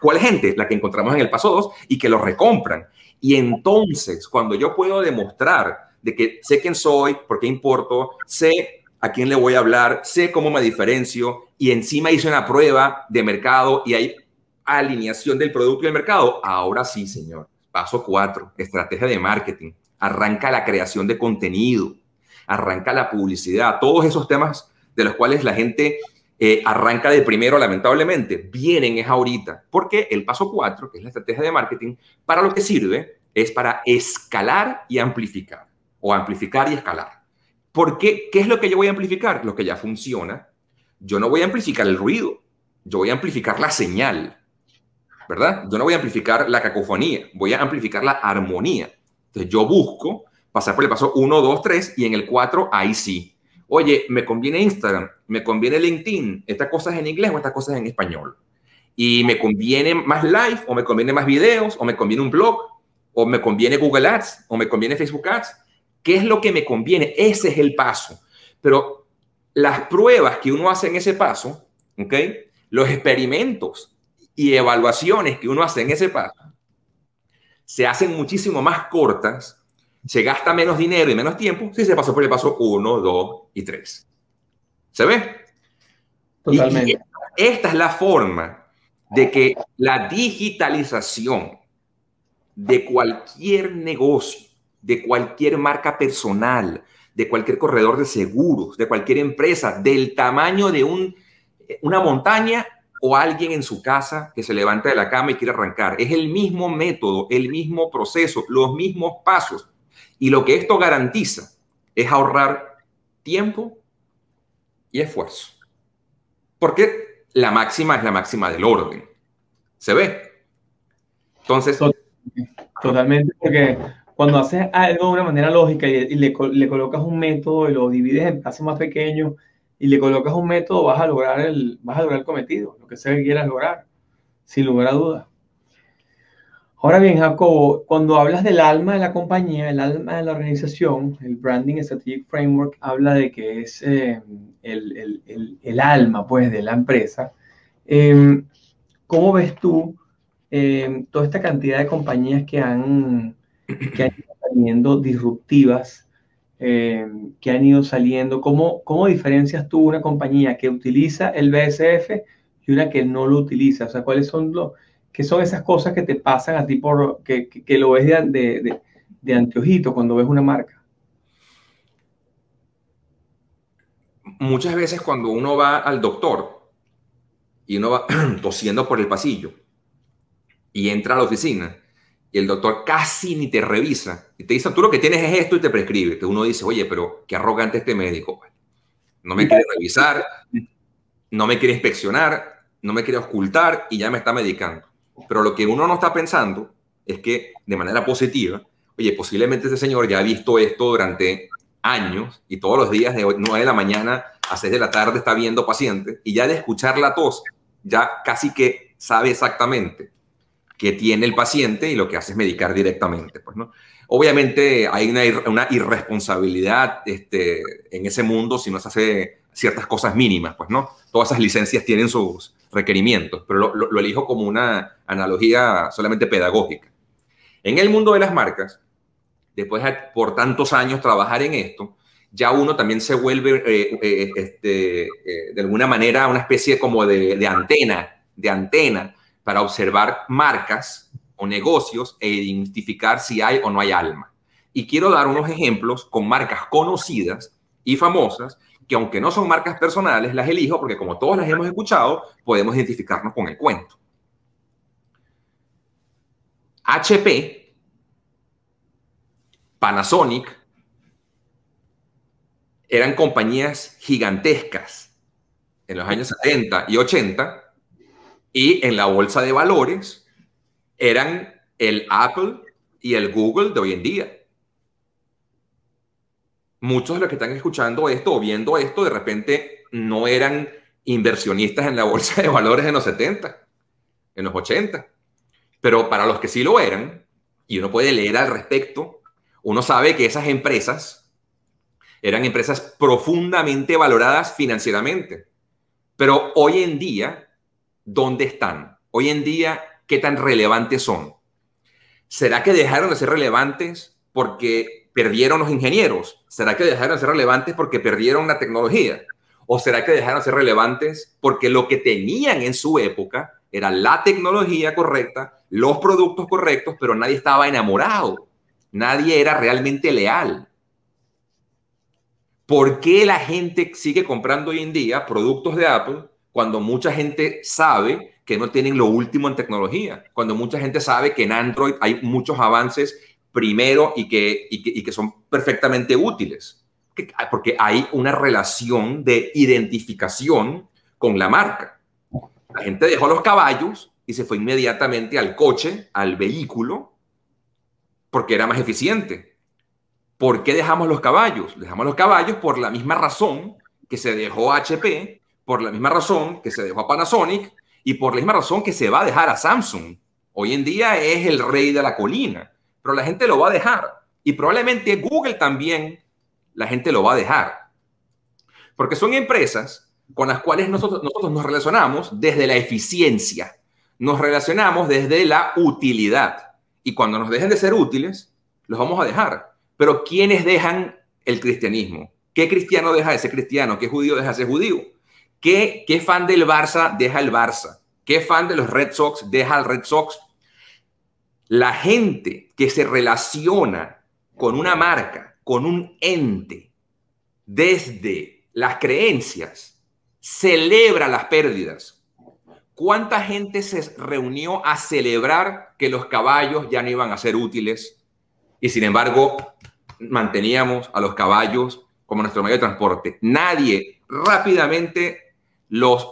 S3: ¿Cuál gente? La que encontramos en el paso 2 y que lo recompran. Y entonces, cuando yo puedo demostrar de que sé quién soy, por qué importo, sé a quién le voy a hablar, sé cómo me diferencio y encima hice una prueba de mercado y hay alineación del producto y el mercado. Ahora sí, señor. Paso cuatro, estrategia de marketing. Arranca la creación de contenido, arranca la publicidad, todos esos temas de los cuales la gente eh, arranca de primero, lamentablemente, vienen es ahorita, porque el paso cuatro, que es la estrategia de marketing, para lo que sirve es para escalar y amplificar o amplificar y escalar. ¿Por qué? ¿Qué es lo que yo voy a amplificar? Lo que ya funciona. Yo no voy a amplificar el ruido, yo voy a amplificar la señal, ¿verdad? Yo no voy a amplificar la cacofonía, voy a amplificar la armonía. Entonces yo busco pasar por el paso 1, 2, 3 y en el 4 ahí sí. oye, me conviene Instagram, me conviene LinkedIn, estas cosas en inglés o estas cosas en español. Y me conviene más live o me conviene más videos o me conviene un blog o me conviene Google Ads o me conviene Facebook Ads. ¿Qué es lo que me conviene? Ese es el paso. Pero las pruebas que uno hace en ese paso, ¿ok? Los experimentos y evaluaciones que uno hace en ese paso, se hacen muchísimo más cortas, se gasta menos dinero y menos tiempo si se pasó por el paso 1, 2 y 3. ¿Se ve? Totalmente. esta es la forma de que la digitalización de cualquier negocio, de cualquier marca personal, de cualquier corredor de seguros, de cualquier empresa, del tamaño de un, una montaña o alguien en su casa que se levanta de la cama y quiere arrancar. Es el mismo método, el mismo proceso, los mismos pasos. Y lo que esto garantiza es ahorrar tiempo y esfuerzo. Porque la máxima es la máxima del orden. ¿Se ve? Entonces...
S2: Totalmente, porque cuando haces algo de una manera lógica y, le, le, colocas un método y lo divides en pasos más pequeños y le colocas un método, vas a lograr el, vas a lograr el cometido, lo que sea que quieras lograr, sin lugar a dudas. Ahora bien, Jacobo, cuando hablas del alma de la compañía, el alma de la organización, el Branding Strategic Framework habla de que es eh, el, el, el, alma pues, de la empresa. Eh, ¿Cómo ves tú eh, toda esta cantidad de compañías que han, que han ido saliendo disruptivas, eh, que han ido saliendo? ¿Cómo, ¿Cómo diferencias tú una compañía que utiliza el BSF y una que no lo utiliza? O sea, ¿cuáles son los, qué son esas cosas que te pasan a ti por, que, que, lo ves de, de, de anteojito cuando ves una marca?
S3: Muchas veces cuando uno va al doctor, y uno va tosiendo por el pasillo y entra a la oficina y el doctor casi ni te revisa y te dice, tú lo que tienes es esto y te prescribe. Entonces uno dice, oye, pero qué arrogante este médico. No me quiere revisar, no me quiere inspeccionar, no me quiere ocultar y ya me está medicando. Pero lo que uno no está pensando es que de manera positiva, oye, posiblemente ese señor ya ha visto esto durante años y todos los días de 9 de la mañana a 6 de la tarde está viendo pacientes y ya de escuchar la tos ya casi que sabe exactamente qué tiene el paciente y lo que hace es medicar directamente. Pues, ¿no? Obviamente hay una, irresponsabilidad este, en ese mundo si no se hace ciertas cosas mínimas, pues no. Todas esas licencias tienen sus requerimientos, pero lo, elijo como una analogía solamente pedagógica. En el mundo de las marcas, después de por tantos años trabajar en esto, ya uno también se vuelve eh, eh, este, eh, de alguna manera una especie como de, antena, de antena para observar marcas o negocios e identificar si hay o no hay alma. Y quiero dar unos ejemplos con marcas conocidas y famosas que aunque no son marcas personales, las elijo porque como todos las hemos escuchado, podemos identificarnos con el cuento. HP, Panasonic, eran compañías gigantescas en los años 70 y 80 y en la bolsa de valores eran el Apple y el Google de hoy en día. Muchos de los que están escuchando esto o viendo esto de repente no eran inversionistas en la bolsa de valores en los 70, en los 80. Pero para los que sí lo eran, y uno puede leer al respecto, uno sabe que esas empresas eran empresas profundamente valoradas financieramente. Pero hoy en día, ¿dónde están? Hoy en día, ¿qué tan relevantes son? ¿Será que dejaron de ser relevantes porque perdieron los ingenieros? ¿Será que dejaron de ser relevantes porque perdieron la tecnología? ¿O será que dejaron de ser relevantes porque lo que tenían en su época era la tecnología correcta, los productos correctos, pero nadie estaba enamorado? Nadie era realmente leal. ¿Por qué la gente sigue comprando hoy en día productos de Apple cuando mucha gente sabe que no tienen lo último en tecnología? Cuando mucha gente sabe que en Android hay muchos avances primero y que, y que, son perfectamente útiles. Porque hay una relación de identificación con la marca. La gente dejó los caballos y se fue inmediatamente al coche, al vehículo, porque era más eficiente ¿Por qué dejamos los caballos? Dejamos los caballos por la misma razón que se dejó HP, por la misma razón que se dejó a Panasonic y por la misma razón que se va a dejar a Samsung. Hoy en día es el rey de la colina, pero la gente lo va a dejar. Y probablemente Google también la gente lo va a dejar. Porque son empresas con las cuales nosotros, nosotros nos relacionamos desde la eficiencia, nos relacionamos desde la utilidad. Y cuando nos dejen de ser útiles, los vamos a dejar. Pero ¿quiénes dejan el cristianismo? ¿Qué cristiano deja ese cristiano? ¿Qué judío deja ese judío? ¿Qué, ¿Qué fan del Barça deja el Barça? ¿Qué fan de los Red Sox deja el Red Sox? La gente que se relaciona con una marca, con un ente, desde las creencias, celebra las pérdidas. ¿Cuánta gente se reunió a celebrar que los caballos ya no iban a ser útiles? Y sin embargo, manteníamos a los caballos como nuestro medio de transporte. Nadie rápidamente los,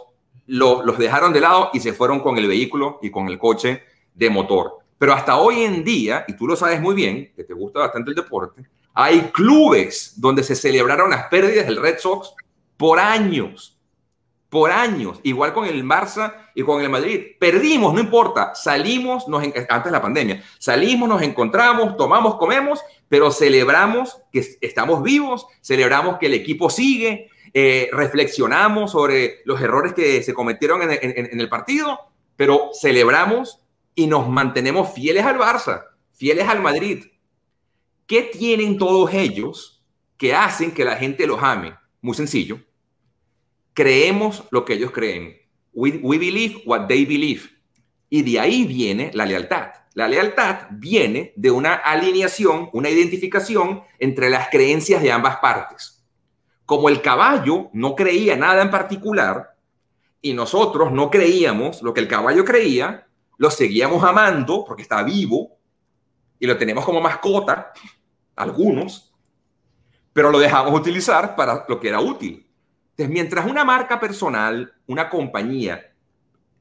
S3: los, los dejaron de lado y se fueron con el vehículo y con el coche de motor. Pero hasta hoy en día, y tú lo sabes muy bien, que te gusta bastante el deporte, hay clubes donde se celebraron las pérdidas del Red Sox por años, por años, igual con el Barça y con el Madrid. Perdimos, no importa, salimos, nos, antes de la pandemia, salimos, nos encontramos, tomamos, comemos, pero celebramos que estamos vivos, celebramos que el equipo sigue, eh, reflexionamos sobre los errores que se cometieron en, en el partido, pero celebramos y nos mantenemos fieles al Barça, fieles al Madrid, ¿Qué tienen todos ellos que hacen que la gente los ame? Muy sencillo. Creemos lo que ellos creen. We, believe what they believe. Y de ahí viene la lealtad. La lealtad viene de una alineación, una identificación entre las creencias de ambas partes. Como el caballo no creía nada en particular y nosotros no creíamos lo que el caballo creía, lo seguíamos amando porque está vivo y lo tenemos como mascota, algunos, pero lo dejamos utilizar para lo que era útil. Entonces, mientras una marca personal, una compañía,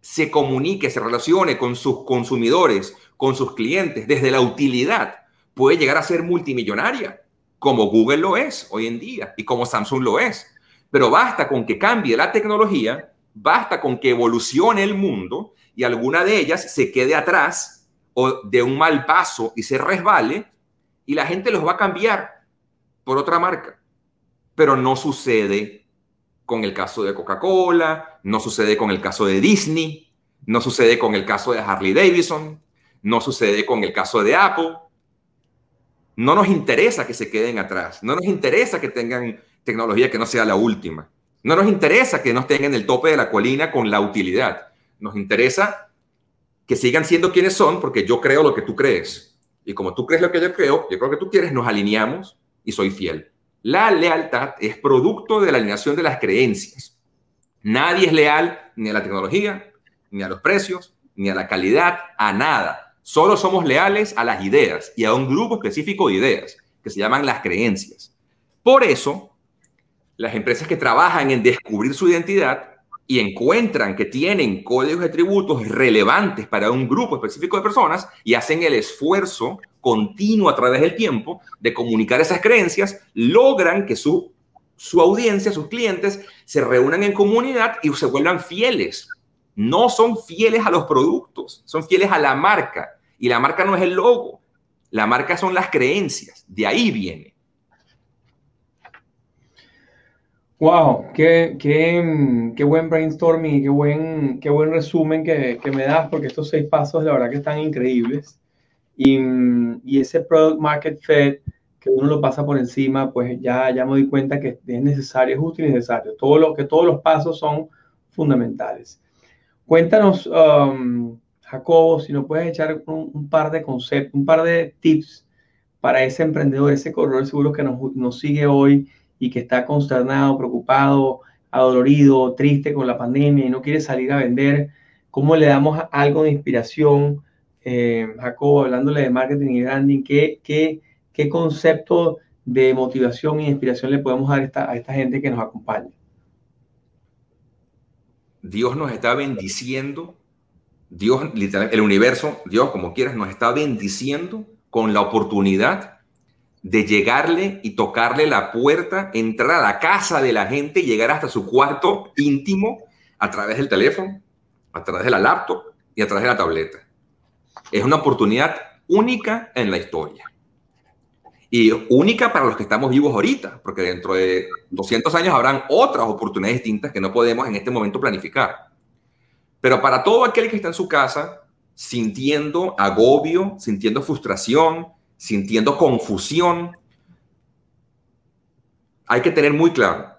S3: se comunique, se relacione con sus consumidores, con sus clientes, desde la utilidad, puede llegar a ser multimillonaria, como Google lo es hoy en día y como Samsung lo es. Pero basta con que cambie la tecnología, basta con que evolucione el mundo y alguna de ellas se quede atrás o de un mal paso y se resbale y la gente los va a cambiar por otra marca. Pero no sucede con el caso de Coca-Cola, no sucede con el caso de Disney, no sucede con el caso de Harley Davidson, no sucede con el caso de Apple. No nos interesa que se queden atrás, no nos interesa que tengan tecnología que no sea la última, no nos interesa que no estén en el tope de la colina con la utilidad, nos interesa que sigan siendo quienes son, porque yo creo lo que tú crees. Y como tú crees lo que yo creo, yo creo que tú quieres, nos alineamos y soy fiel. La lealtad es producto de la alineación de las creencias. Nadie es leal ni a la tecnología, ni a los precios, ni a la calidad, a nada. Solo somos leales a las ideas y a un grupo específico de ideas que se llaman las creencias. Por eso, las empresas que trabajan en descubrir su identidad y encuentran que tienen códigos de tributos relevantes para un grupo específico de personas y hacen el esfuerzo continuo a través del tiempo de comunicar esas creencias, logran que su, su audiencia, sus clientes, se reúnan en comunidad y se vuelvan fieles. No son fieles a los productos, son fieles a la marca. Y la marca no es el logo, la marca son las creencias. De ahí viene.
S2: Wow, qué, qué, qué, buen brainstorming qué buen, qué buen resumen que, me das, porque estos seis pasos, la verdad que están increíbles. Y, y, ese product market fit, que uno lo pasa por encima, pues ya, ya me doy cuenta que es necesario, es útil y necesario. Todo lo, que todos los pasos son fundamentales. Cuéntanos, um, Jacobo, si nos puedes echar un, par de conceptos, un par de tips para ese emprendedor, ese corredor seguro que nos, sigue hoy y que está consternado, preocupado, adolorido, triste con la pandemia y no quiere salir a vender, ¿cómo le damos algo de inspiración? Eh, Jacobo, hablándole de marketing y branding, ¿qué, concepto de motivación e inspiración le podemos dar a esta gente que nos acompaña?
S3: Dios nos está bendiciendo, Dios, el universo, Dios, como quieras, nos está bendiciendo con la oportunidad de llegarle y tocarle la puerta, entrar a la casa de la gente y llegar hasta su cuarto íntimo a través del teléfono, a través de la laptop y a través de la tableta. Es una oportunidad única en la historia. Y única para los que estamos vivos ahorita, porque dentro de 200 años habrán otras oportunidades distintas que no podemos en este momento planificar. Pero para todo aquel que está en su casa sintiendo agobio, sintiendo frustración, sintiendo confusión, hay que tener muy claro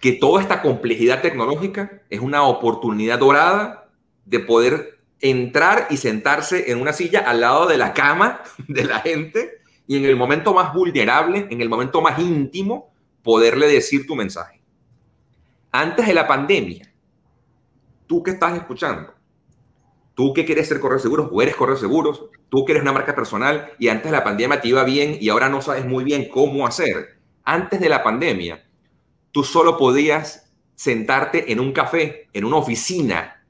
S3: que toda esta complejidad tecnológica es una oportunidad dorada de poder entrar y sentarse en una silla al lado de la cama de la gente y en el momento más vulnerable, en el momento más íntimo, poderle decir tu mensaje. Antes de la pandemia, tú que estás escuchando, Tú que quieres ser correo seguros o eres correo seguros, tú que eres una marca personal y antes de la pandemia te iba bien y ahora no sabes muy bien cómo hacer. Antes de la pandemia, tú solo podías sentarte en un café, en una oficina,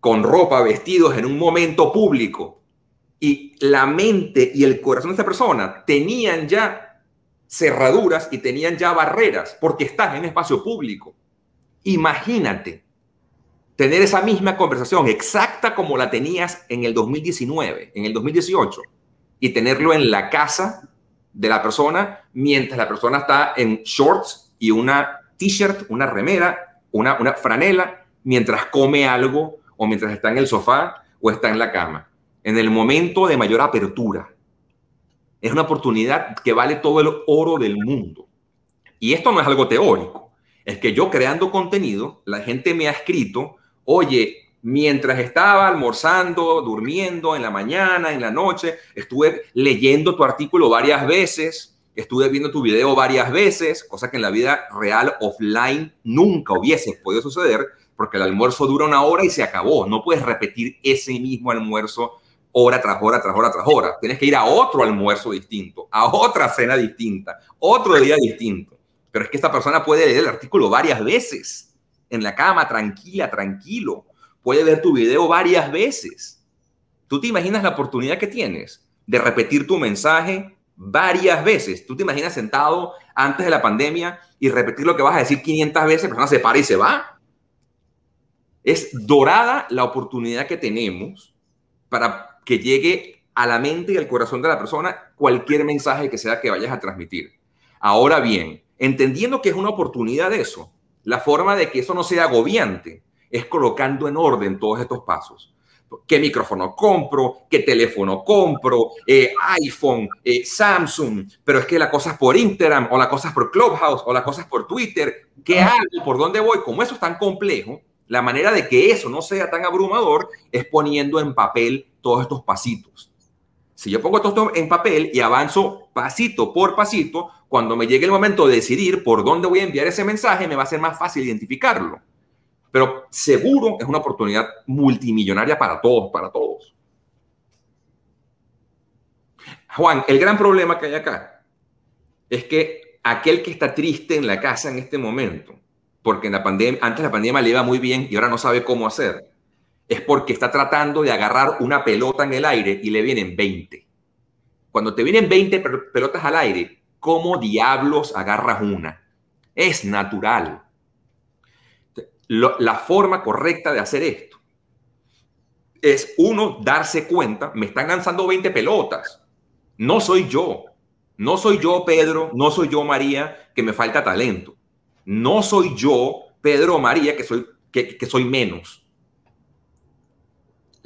S3: con ropa, vestidos, en un momento público. Y la mente y el corazón de esta persona tenían ya cerraduras y tenían ya barreras porque estás en espacio público. Imagínate tener esa misma conversación exacta como la tenías en el 2019, en el 2018, y tenerlo en la casa de la persona mientras la persona está en shorts y una t-shirt, una remera, una, una franela, mientras come algo o mientras está en el sofá o está en la cama. En el momento de mayor apertura. Es una oportunidad que vale todo el oro del mundo. Y esto no es algo teórico. Es que yo creando contenido, la gente me ha escrito oye, mientras estaba almorzando, durmiendo en la mañana, en la noche, estuve leyendo tu artículo varias veces, estuve viendo tu video varias veces, cosa que en la vida real, offline, nunca hubiese podido suceder, porque el almuerzo dura una hora y se acabó. No puedes repetir ese mismo almuerzo hora tras hora, tras hora, tras hora. Tienes que ir a otro almuerzo distinto, a otra cena distinta, otro día distinto. Pero es que esta persona puede leer el artículo varias veces en la cama, tranquila, tranquilo. Puede ver tu video varias veces. ¿Tú te imaginas la oportunidad que tienes de repetir tu mensaje varias veces? ¿Tú te imaginas sentado antes de la pandemia y repetir lo que vas a decir 500 veces, la persona se para y se va? Es dorada la oportunidad que tenemos para que llegue a la mente y al corazón de la persona cualquier mensaje que sea que vayas a transmitir. Ahora bien, entendiendo que es una oportunidad de eso, la forma de que eso no sea agobiante es colocando en orden todos estos pasos. ¿Qué micrófono compro? ¿Qué teléfono compro? Eh, iPhone, eh, Samsung, pero es que la cosa es por Instagram o la cosa es por Clubhouse o la cosa es por Twitter. ¿Qué hago? ¿Por dónde voy? Como eso es tan complejo, la manera de que eso no sea tan abrumador es poniendo en papel todos estos pasitos. Si yo pongo todo esto en papel y avanzo pasito por pasito, cuando me llegue el momento de decidir por dónde voy a enviar ese mensaje, me va a ser más fácil identificarlo. Pero seguro es una oportunidad multimillonaria para todos, para todos. Juan, el gran problema que hay acá es que aquel que está triste en la casa en este momento, porque en la pandemia, antes la pandemia le iba muy bien y ahora no sabe cómo hacer, es porque está tratando de agarrar una pelota en el aire y le vienen 20. Cuando te vienen 20 pelotas al aire, ¿cómo diablos agarras una? Es natural. la forma correcta de hacer esto es uno darse cuenta, me están lanzando 20 pelotas. No soy yo. No soy yo, Pedro, no soy yo, María, que me falta talento. No soy yo, Pedro María, que soy, que soy menos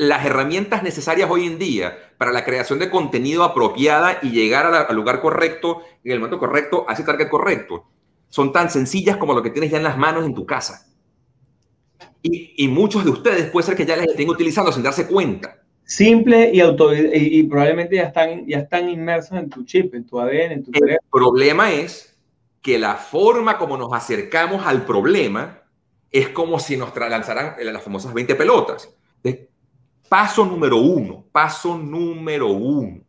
S3: las herramientas necesarias hoy en día para la creación de contenido apropiada y llegar al lugar correcto, en el momento correcto, a ese target correcto, son tan sencillas como lo que tienes ya en las manos en tu casa. Y, muchos de ustedes puede ser que ya les estén utilizando sin darse cuenta.
S2: Simple y, auto, y, probablemente ya están, ya están inmersos en tu chip, en tu ADN, en tu
S3: El problema es que la forma como nos acercamos al problema es como si nos lanzaran las famosas 20 pelotas. Paso número uno, paso número uno.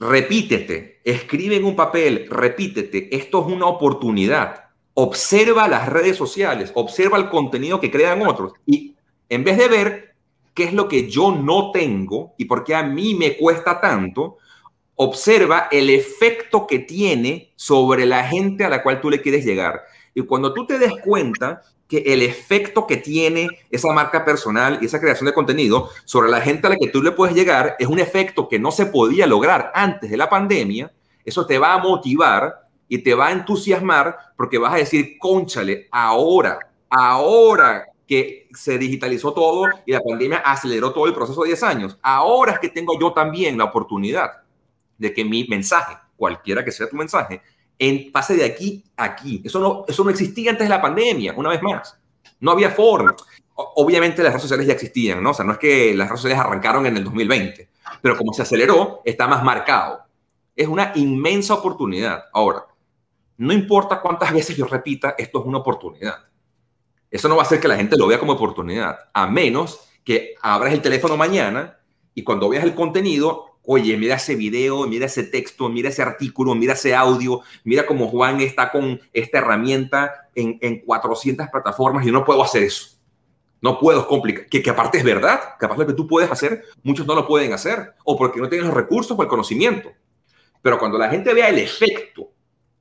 S3: Repítete, escribe en un papel, repítete, esto es una oportunidad. Observa las redes sociales, observa el contenido que crean otros y en vez de ver qué es lo que yo no tengo y por qué a mí me cuesta tanto, observa el efecto que tiene sobre la gente a la cual tú le quieres llegar. Y cuando tú te des cuenta que el efecto que tiene esa marca personal y esa creación de contenido sobre la gente a la que tú le puedes llegar es un efecto que no se podía lograr antes de la pandemia, eso te va a motivar y te va a entusiasmar porque vas a decir, conchale, ahora, ahora que se digitalizó todo y la pandemia aceleró todo el proceso de 10 años, ahora es que tengo yo también la oportunidad de que mi mensaje, cualquiera que sea tu mensaje, en, pase de aquí a aquí. Eso no, eso no existía antes de la pandemia, una vez más. No había forma. obviamente las redes sociales ya existían, ¿no? O sea, no es que las redes sociales arrancaron en el 2020, pero como se aceleró, está más marcado. Es una inmensa oportunidad. Ahora, no importa cuántas veces yo repita, esto es una oportunidad. Eso no va a hacer que la gente lo vea como oportunidad, a menos que abras el teléfono mañana y cuando veas el contenido oye, mira ese video, mira ese texto, mira ese artículo, mira ese audio, mira cómo Juan está con esta herramienta en, en 400 plataformas yo no puedo hacer eso. No puedo complicar, que, que aparte es verdad, capaz lo que tú puedes hacer, muchos no lo pueden hacer, o porque no tienen los recursos o el conocimiento. Pero cuando la gente vea el efecto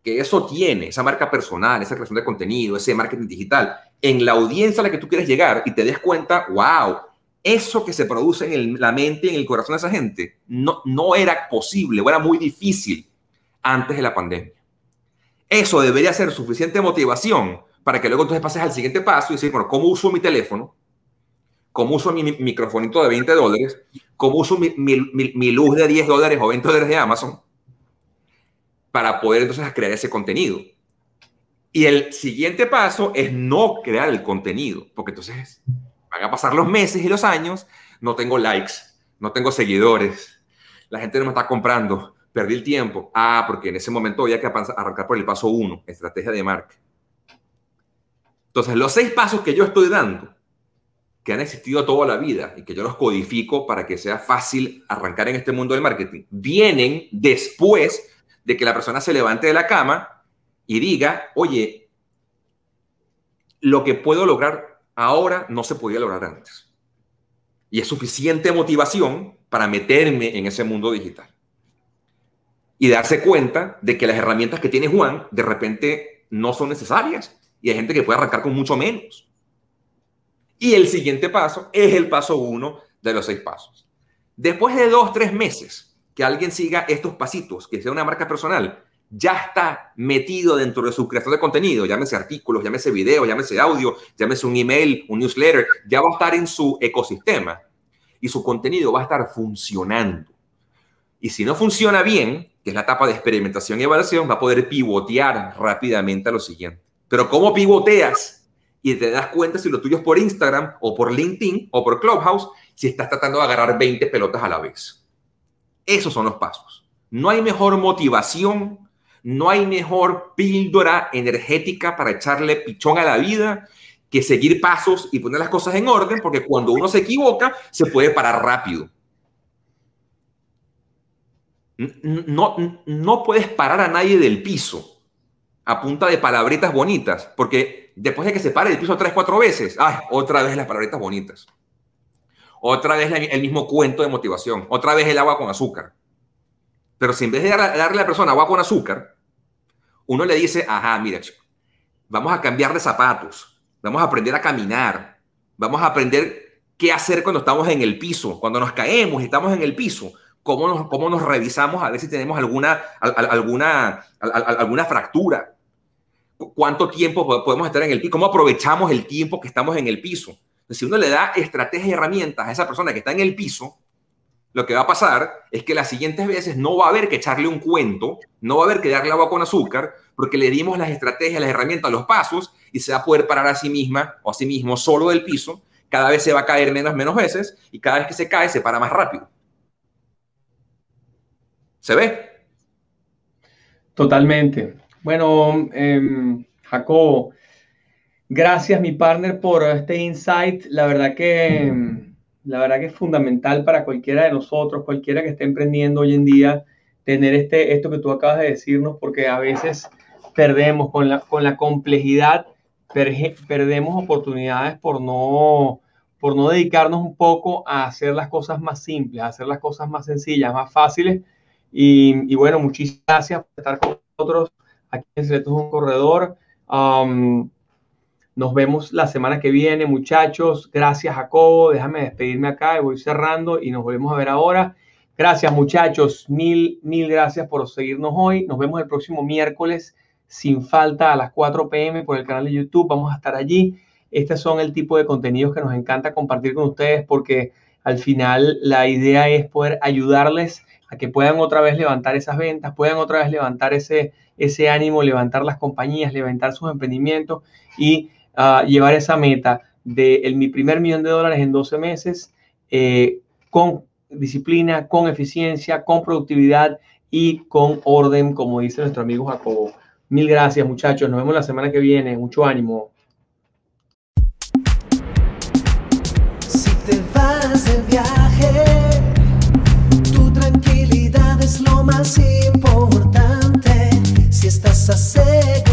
S3: que eso tiene, esa marca personal, esa creación de contenido, ese marketing digital, en la audiencia a la que tú quieres llegar y te des cuenta, wow, eso que se produce en la mente y en el corazón de esa gente no, no era posible o era muy difícil antes de la pandemia. Eso debería ser suficiente motivación para que luego entonces pases al siguiente paso y decir, bueno, ¿cómo uso mi teléfono? ¿Cómo uso mi, microfonito de 20 dólares? ¿Cómo uso mi, mi, luz de 10 dólares o 20 dólares de Amazon? Para poder entonces crear ese contenido. Y el siguiente paso es no crear el contenido, porque entonces van a pasar los meses y los años, no tengo likes, no tengo seguidores, la gente no me está comprando, perdí el tiempo. Ah, porque en ese momento había que arrancar por el paso uno, estrategia de marca. Entonces, los seis pasos que yo estoy dando, que han existido toda la vida y que yo los codifico para que sea fácil arrancar en este mundo del marketing, vienen después de que la persona se levante de la cama y diga, oye, lo que puedo lograr ahora no se podía lograr antes. Y es suficiente motivación para meterme en ese mundo digital. Y darse cuenta de que las herramientas que tiene Juan de repente no son necesarias y hay gente que puede arrancar con mucho menos. Y el siguiente paso es el paso uno de los seis pasos. Después de dos, tres meses que alguien siga estos pasitos, que sea una marca personal, ya está metido dentro de su creación de contenido, llámese artículos, llámese video, llámese audio, llámese un email, un newsletter, ya va a estar en su ecosistema y su contenido va a estar funcionando. Y si no funciona bien, que es la etapa de experimentación y evaluación, va a poder pivotear rápidamente a lo siguiente. Pero ¿cómo pivoteas? Y te das cuenta si lo tuyo es por Instagram o por LinkedIn o por Clubhouse, si estás tratando de agarrar 20 pelotas a la vez. Esos son los pasos. No hay mejor motivación no hay mejor píldora energética para echarle pichón a la vida que seguir pasos y poner las cosas en orden, porque cuando uno se equivoca, se puede parar rápido. No, no puedes parar a nadie del piso a punta de palabritas bonitas, porque después de que se pare del piso tres, cuatro veces, ay, otra vez las palabritas bonitas. Otra vez el mismo cuento de motivación. Otra vez el agua con azúcar. Pero si en vez de darle a la persona agua con azúcar, uno le dice, ajá, mira, vamos a cambiar de zapatos, vamos a aprender a caminar, vamos a aprender qué hacer cuando estamos en el piso, cuando nos caemos y estamos en el piso, cómo nos, cómo nos revisamos a ver si tenemos alguna, alguna, alguna fractura, cuánto tiempo podemos estar en el piso, cómo aprovechamos el tiempo que estamos en el piso. Si uno le da estrategias y herramientas a esa persona que está en el piso, lo que va a pasar es que las siguientes veces no va a haber que echarle un cuento, no va a haber que darle agua con azúcar, porque le dimos las estrategias, las herramientas, los pasos, y se va a poder parar a sí misma o a sí mismo solo del piso. Cada vez se va a caer menos, menos veces, y cada vez que se cae, se para más rápido. ¿Se ve?
S2: Totalmente. Bueno, eh, Jacobo, gracias, mi partner, por este insight. La verdad que em, la verdad que es fundamental para cualquiera de nosotros, cualquiera que esté emprendiendo hoy en día, tener este, esto que tú acabas de decirnos, porque a veces perdemos con la, con la complejidad, perdemos oportunidades por no, por no dedicarnos un poco a hacer las cosas más simples, a hacer las cosas más sencillas, más fáciles. Y, bueno, muchísimas gracias por estar con nosotros aquí en Secretos un Corredor. Um, nos vemos la semana que viene, muchachos. Gracias, Jacobo. Déjame despedirme acá y voy cerrando y nos volvemos a ver ahora. Gracias, muchachos. Mil, mil gracias por seguirnos hoy. Nos vemos el próximo miércoles sin falta a las 4 pm por el canal de YouTube. Vamos a estar allí. Estos son el tipo de contenidos que nos encanta compartir con ustedes porque al final la idea es poder ayudarles a que puedan otra vez levantar esas ventas, puedan otra vez levantar ese, ese ánimo, levantar las compañías, levantar sus emprendimientos y uh, llevar esa meta de mi primer millón de dólares en 12 meses eh, con disciplina, con eficiencia, con productividad y con orden, como dice nuestro amigo Jacobo. Mil gracias muchachos, nos vemos la semana que viene, mucho ánimo.
S1: te vas de viaje, tu tranquilidad es lo más importante. Si estás asegurado,